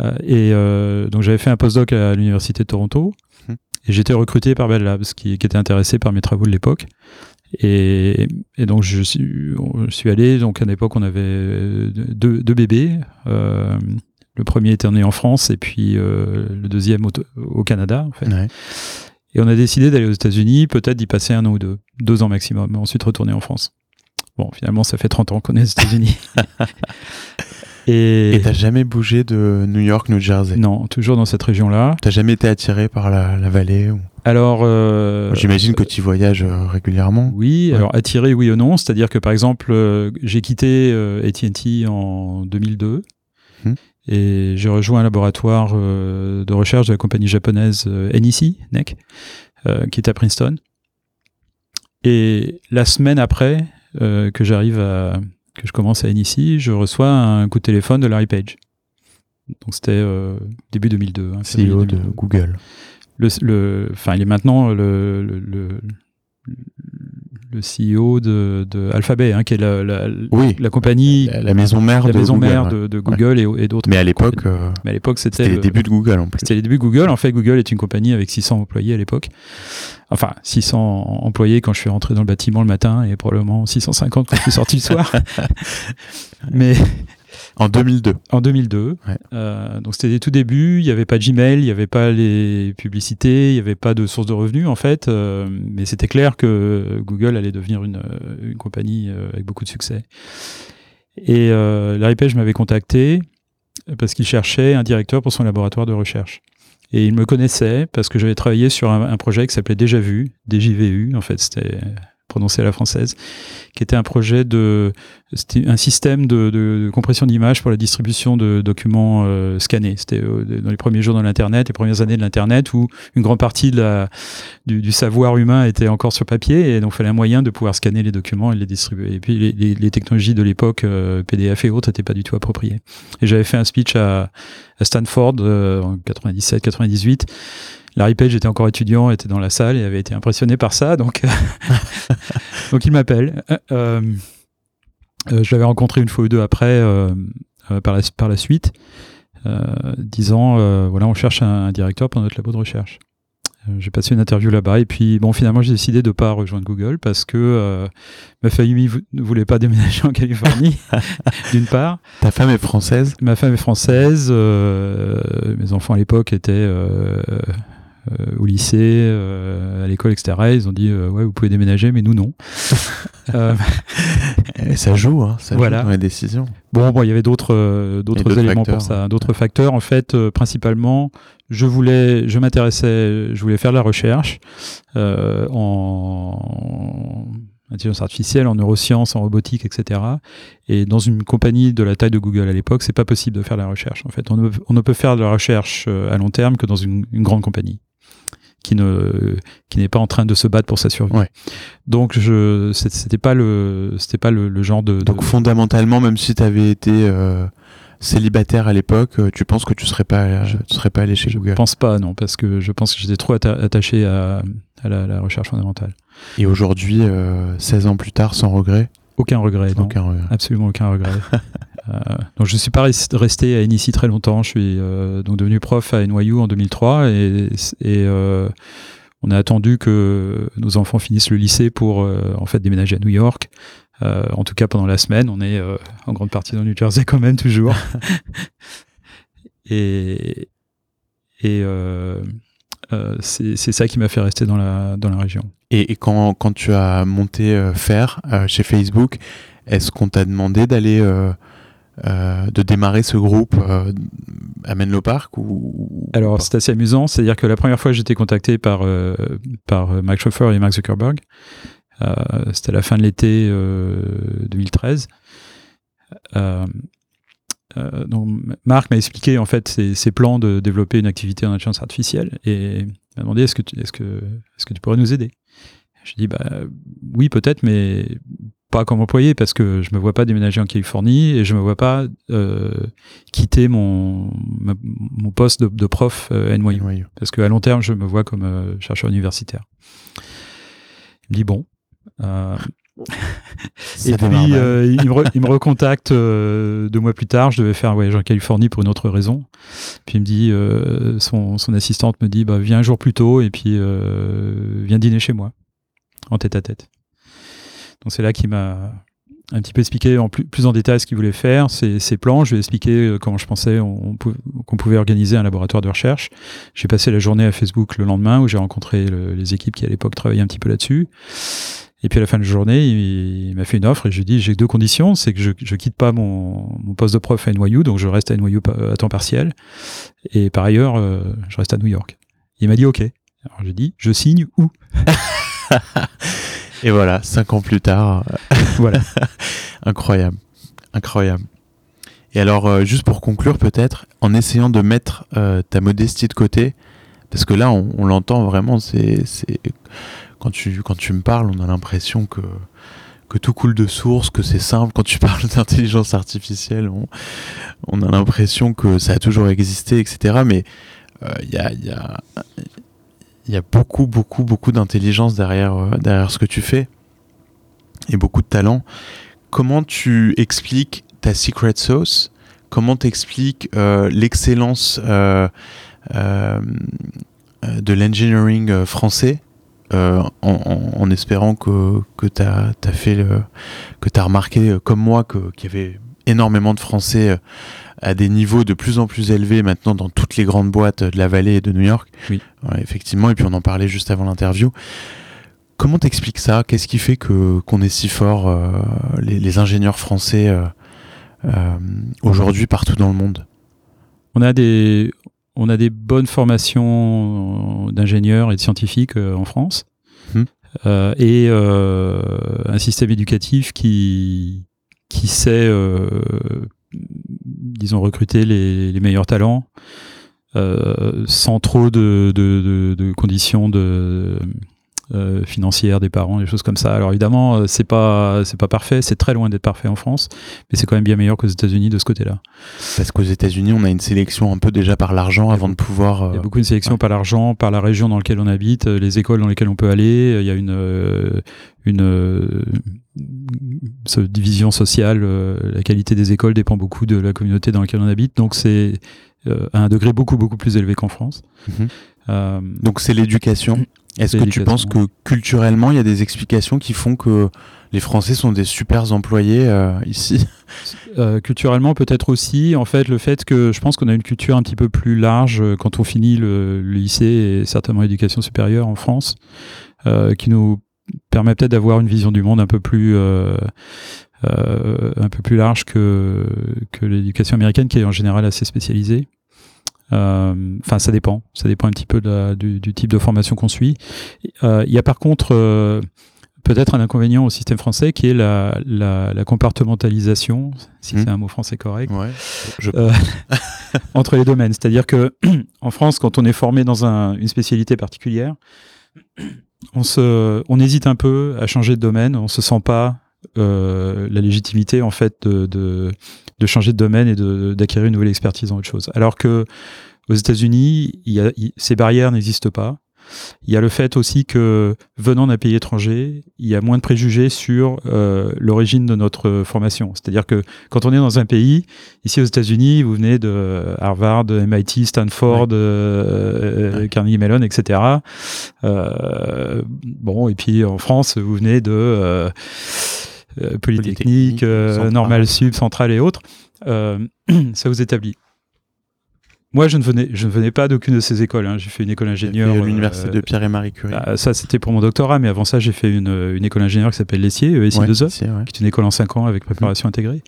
Euh, et euh, donc, j'avais fait un postdoc à l'université de Toronto. Mmh. Et j'étais recruté par Bell Labs, qui, qui était intéressé par mes travaux de l'époque. Et, et, donc je suis, je suis allé, donc à l'époque on avait deux, deux bébés. Euh, le premier était né en France et puis euh, le deuxième au, au, Canada en fait. Ouais. Et on a décidé d'aller aux États-Unis, peut-être d'y passer un an ou deux, deux ans maximum, et ensuite retourner en France. Bon, finalement, ça fait 30 ans qu'on est aux États-Unis. Et t'as jamais bougé de New York, New Jersey? Non, toujours dans cette région-là. T'as jamais été attiré par la, la vallée ou... Alors, euh, j'imagine que tu voyages euh, régulièrement. Oui, ouais. alors attiré, oui ou non. C'est-à-dire que par exemple, j'ai quitté AT&T en 2002 hum. Et j'ai rejoint un laboratoire euh, de recherche de la compagnie japonaise euh, NEC, NEC, qui est à Princeton. Et la semaine après que j'arrive à que je commence à NEC, je reçois un coup de téléphone de Larry Page. Donc c'était euh, début 2002. Hein, CEO de Google. Le, le, enfin, il est maintenant le, le, le, CEO de, de Alphabet, hein, qui est la, la, oui, la compagnie, la, la, maison mère, la de, maison Google, mère de, de Google ouais. et, et d'autres. Mais à l'époque, euh, mais à l'époque, c'était les débuts de Google en plus. C'était les débuts de Google. En fait, Google est une compagnie avec 600 employés à l'époque. Enfin, 600 employés quand je suis rentré dans le bâtiment le matin et probablement 650 quand je suis sorti le soir. mais en 2002. En 2002. Ouais. Euh, donc c'était les tout débuts. Il n'y avait pas Gmail, il n'y avait pas les publicités, il n'y avait pas de source de revenus en fait. Euh, mais c'était clair que Google allait devenir une, une compagnie euh, avec beaucoup de succès. Et euh, Larry Page m'avait contacté parce qu'il cherchait un directeur pour son laboratoire de recherche. Et il me connaissait parce que j'avais travaillé sur un, un projet qui s'appelait Déjà Vu, DJVU. En fait, c'était prononcé à la française, qui était un projet de, un système de, compression d'images pour la distribution de documents euh, scannés. C'était euh, dans les premiers jours de l'Internet, les premières années de l'Internet, où une grande partie du, savoir humain était encore sur papier, et donc il fallait un moyen de pouvoir scanner les documents et les distribuer. Et puis les technologies de l'époque, euh, PDF et autres, n'étaient pas du tout appropriées. Et j'avais fait un speech à, à Stanford en 97-98 Larry Page était encore étudiant, était dans la salle et avait été impressionné par ça, donc, donc il m'appelle. Euh, euh, euh, je l'avais rencontré une fois ou deux après, par, la, par la suite, disant voilà, on cherche un, directeur pour notre labo de recherche. J'ai passé une interview là-bas et puis bon finalement j'ai décidé de pas rejoindre Google parce que ma famille ne voulait pas déménager en Californie d'une part. Ta femme est française? Ma femme est française. mes enfants à l'époque étaient euh, au lycée, euh, à l'école, etc. Ils ont dit euh, ouais, vous pouvez déménager, mais nous non. Et ça joue, hein, ça voilà. joue dans les décisions. Bon, bon, il y avait d'autres d'autres éléments pour ça, d'autres facteurs. En fait, principalement, je voulais, je m'intéressais, je voulais faire de la recherche en intelligence artificielle, en neurosciences, en robotique, etc. Et dans une compagnie de la taille de Google à l'époque, c'est pas possible de faire de la recherche. En fait, on ne, on ne, peut faire de la recherche à long terme que dans une, une grande compagnie qui ne qui n'est pas en train de se battre pour sa survie. Donc je c'était pas le c'était pas le, genre de, Donc fondamentalement même si tu avais été euh, célibataire à l'époque, euh, tu penses que tu serais pas je, tu serais pas allé chez Google? Je pense pas non parce que je pense que j'étais trop attaché à, à la, recherche fondamentale. Et aujourd'hui 16 euh, ans plus tard sans regret? Aucun regret, aucun regret. Absolument aucun regret. Euh, donc je ne suis pas resté à NIC très longtemps. Je suis euh, donc devenu prof à NYU en 2003 et, euh, on a attendu que nos enfants finissent le lycée pour en fait déménager à New York. en tout cas pendant la semaine, on est en grande partie dans le New Jersey quand même toujours. et et c'est ça qui m'a fait rester dans la dans la région. Et, quand, quand tu as monté Faire chez Facebook, est-ce qu'on t'a demandé d'aller euh, de démarrer ce groupe euh, à Menlo Park ou, Alors c'est assez amusant, c'est-à-dire que la première fois que j'étais contacté par, euh, par Mike Schaeffer et Mark Zuckerberg, c'était à la fin de l'été 2013. donc Marc m'a expliqué en fait ses, ses, plans de développer une activité en intelligence artificielle et m'a demandé est-ce que, tu, est-ce, que, est-ce que tu pourrais nous aider? Je dis bah oui peut-être mais pas comme employé parce que je me vois pas déménager en Californie et je me vois pas euh, quitter mon mon poste de, prof euh, NYU, parce qu'à long terme je me vois comme euh, chercheur universitaire. Il me dit bon. Euh, et puis il, me il, me recontacte deux mois plus tard. Je devais faire un voyage en Californie pour une autre raison. Puis il me dit, son, son assistante me dit, bah viens un jour plus tôt et puis viens dîner chez moi en tête à tête. C'est là qu'il m'a un petit peu expliqué en plus, en détail ce qu'il voulait faire, ses, plans. Je lui ai expliqué euh, comment je pensais qu'on pouvait organiser un laboratoire de recherche. J'ai passé la journée à Facebook le lendemain où j'ai rencontré les équipes qui à l'époque travaillaient un petit peu là-dessus. Et puis à la fin de la journée, il, m'a fait une offre et je lui ai dit j'ai deux conditions, c'est que je, je quitte pas mon, mon, poste de prof à NYU, donc je reste à NYU à temps partiel, et par ailleurs, euh, je reste à New York. Il m'a dit ok. Alors j'ai dit je signe où? Et voilà, cinq ans plus tard. voilà. incroyable. Incroyable. Et alors, euh, juste pour conclure, peut-être, en essayant de mettre euh, ta modestie de côté, parce que là, on, l'entend vraiment, c'est, quand tu quand tu me parles, on a l'impression que que tout coule de source, que c'est simple. Quand tu parles d'intelligence artificielle, on, on a l'impression que ça a toujours existé, etc. Mais il euh, y a, y a il y a beaucoup, beaucoup, beaucoup d'intelligence derrière, euh, derrière ce que tu fais et beaucoup de talent. Comment tu expliques ta secret sauce? Comment t'expliques euh, l'excellence euh, de l'engineering français en, espérant que, que tu as, tu as remarqué comme moi qu'il y avait énormément de Français à des niveaux de plus en plus élevés maintenant dans toutes les grandes boîtes de la vallée et de New York. Oui. effectivement, et puis on en parlait juste avant l'interview. Comment t'expliques ça? Qu'est-ce qui fait que qu'on est si fort, euh, les, ingénieurs français, euh, euh, aujourd'hui partout dans le monde? On a des, on a des bonnes formations d'ingénieurs et de scientifiques en France. Hum. et un système éducatif qui qui sait, disons, recruter les, meilleurs talents sans trop de, de, de, de conditions de euh, financière des parents, des choses comme ça. Alors évidemment, euh, c'est pas c'est pas parfait, c'est très loin d'être parfait en France, mais c'est quand même bien meilleur qu'aux États-Unis de ce côté-là. Parce qu'aux États-Unis, on a une sélection un peu déjà par l'argent avant de pouvoir. Il y a euh, beaucoup de sélection par l'argent, par la région dans laquelle on habite, les écoles dans lesquelles on peut aller. Il y a une une division sociale. la qualité des écoles dépend beaucoup de la communauté dans laquelle on habite, donc c'est à un degré beaucoup beaucoup plus élevé qu'en France. Mhm. donc c'est l'éducation est-ce que tu penses que culturellement, il y a des explications qui font que les Français sont des super employés euh, ici? Euh, Culturellement, peut-être aussi. En fait, le fait que je pense qu'on a une culture un petit peu plus large euh, quand on finit le, lycée et certainement l'éducation supérieure en France, qui nous permet peut-être d'avoir une vision du monde un peu plus un peu plus large que que l'éducation américaine, qui est en général assez spécialisée. Euh, enfin, ça dépend. Ça dépend un petit peu du, type de formation qu'on suit. Euh, il y a par contre euh, peut-être un inconvénient au système français qui est la, compartimentalisation, si hmm. c'est un mot français correct, entre les domaines. C'est-à-dire que en France, quand on est formé dans une spécialité particulière, on, se, on hésite un peu à changer de domaine, on se sent pas la légitimité en fait de, de changer de domaine et d'acquérir une nouvelle expertise dans autre chose. Alors que aux États-Unis, ces barrières n'existent pas. Il y a le fait aussi que venant d'un pays étranger, il y a moins de préjugés sur euh, l'origine de notre formation. C'est-à-dire que quand on est dans un pays, ici aux États-Unis, vous venez de Harvard, MIT, Stanford, euh, Carnegie Mellon, etc. Euh, bon, et puis en France, vous venez de euh, Polytechnique, euh, Normal Sub, Centrale et autres, euh, ça vous établit. Moi, je ne venais, je ne venais pas d'aucune de ces écoles. Hein. J'ai fait une école ingénieur. à l'université de Pierre et Marie Curie. Bah, ça, c'était pour mon doctorat, mais avant ça, j'ai fait une, une école ingénieur qui s'appelle Lessier, ESI 2E, qui est une école en 5 ans avec préparation intégrée.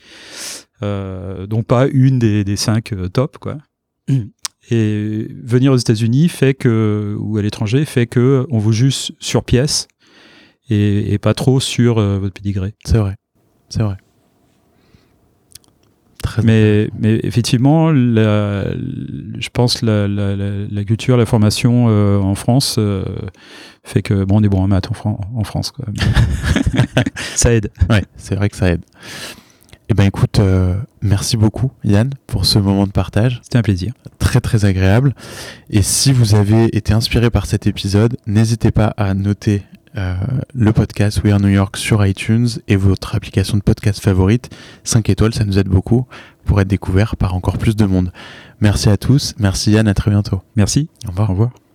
donc pas une des, des cinq top, quoi. Et venir aux États-Unis fait que, ou à l'étranger, fait que on vous juge sur pièce et, pas trop sur euh, votre pédigré. C'est vrai, c'est vrai. mais, mais effectivement, la, je pense la, la, la, culture, la formation euh, en France euh, fait que bon, on est bon en maths en, en France. Quoi. ça aide. Ouais, c'est vrai que ça aide. Eh ben écoute, merci beaucoup Yann pour ce moment de partage. C'était un plaisir. Très très agréable. Et si vous avez été inspiré par cet épisode, n'hésitez pas à noter euh, le podcast We Are New York sur iTunes et votre application de podcast favorite. 5 étoiles, ça nous aide beaucoup pour être découvert par encore plus de monde. Merci à tous. Merci Yann, à très bientôt. Merci. Au revoir. Au revoir.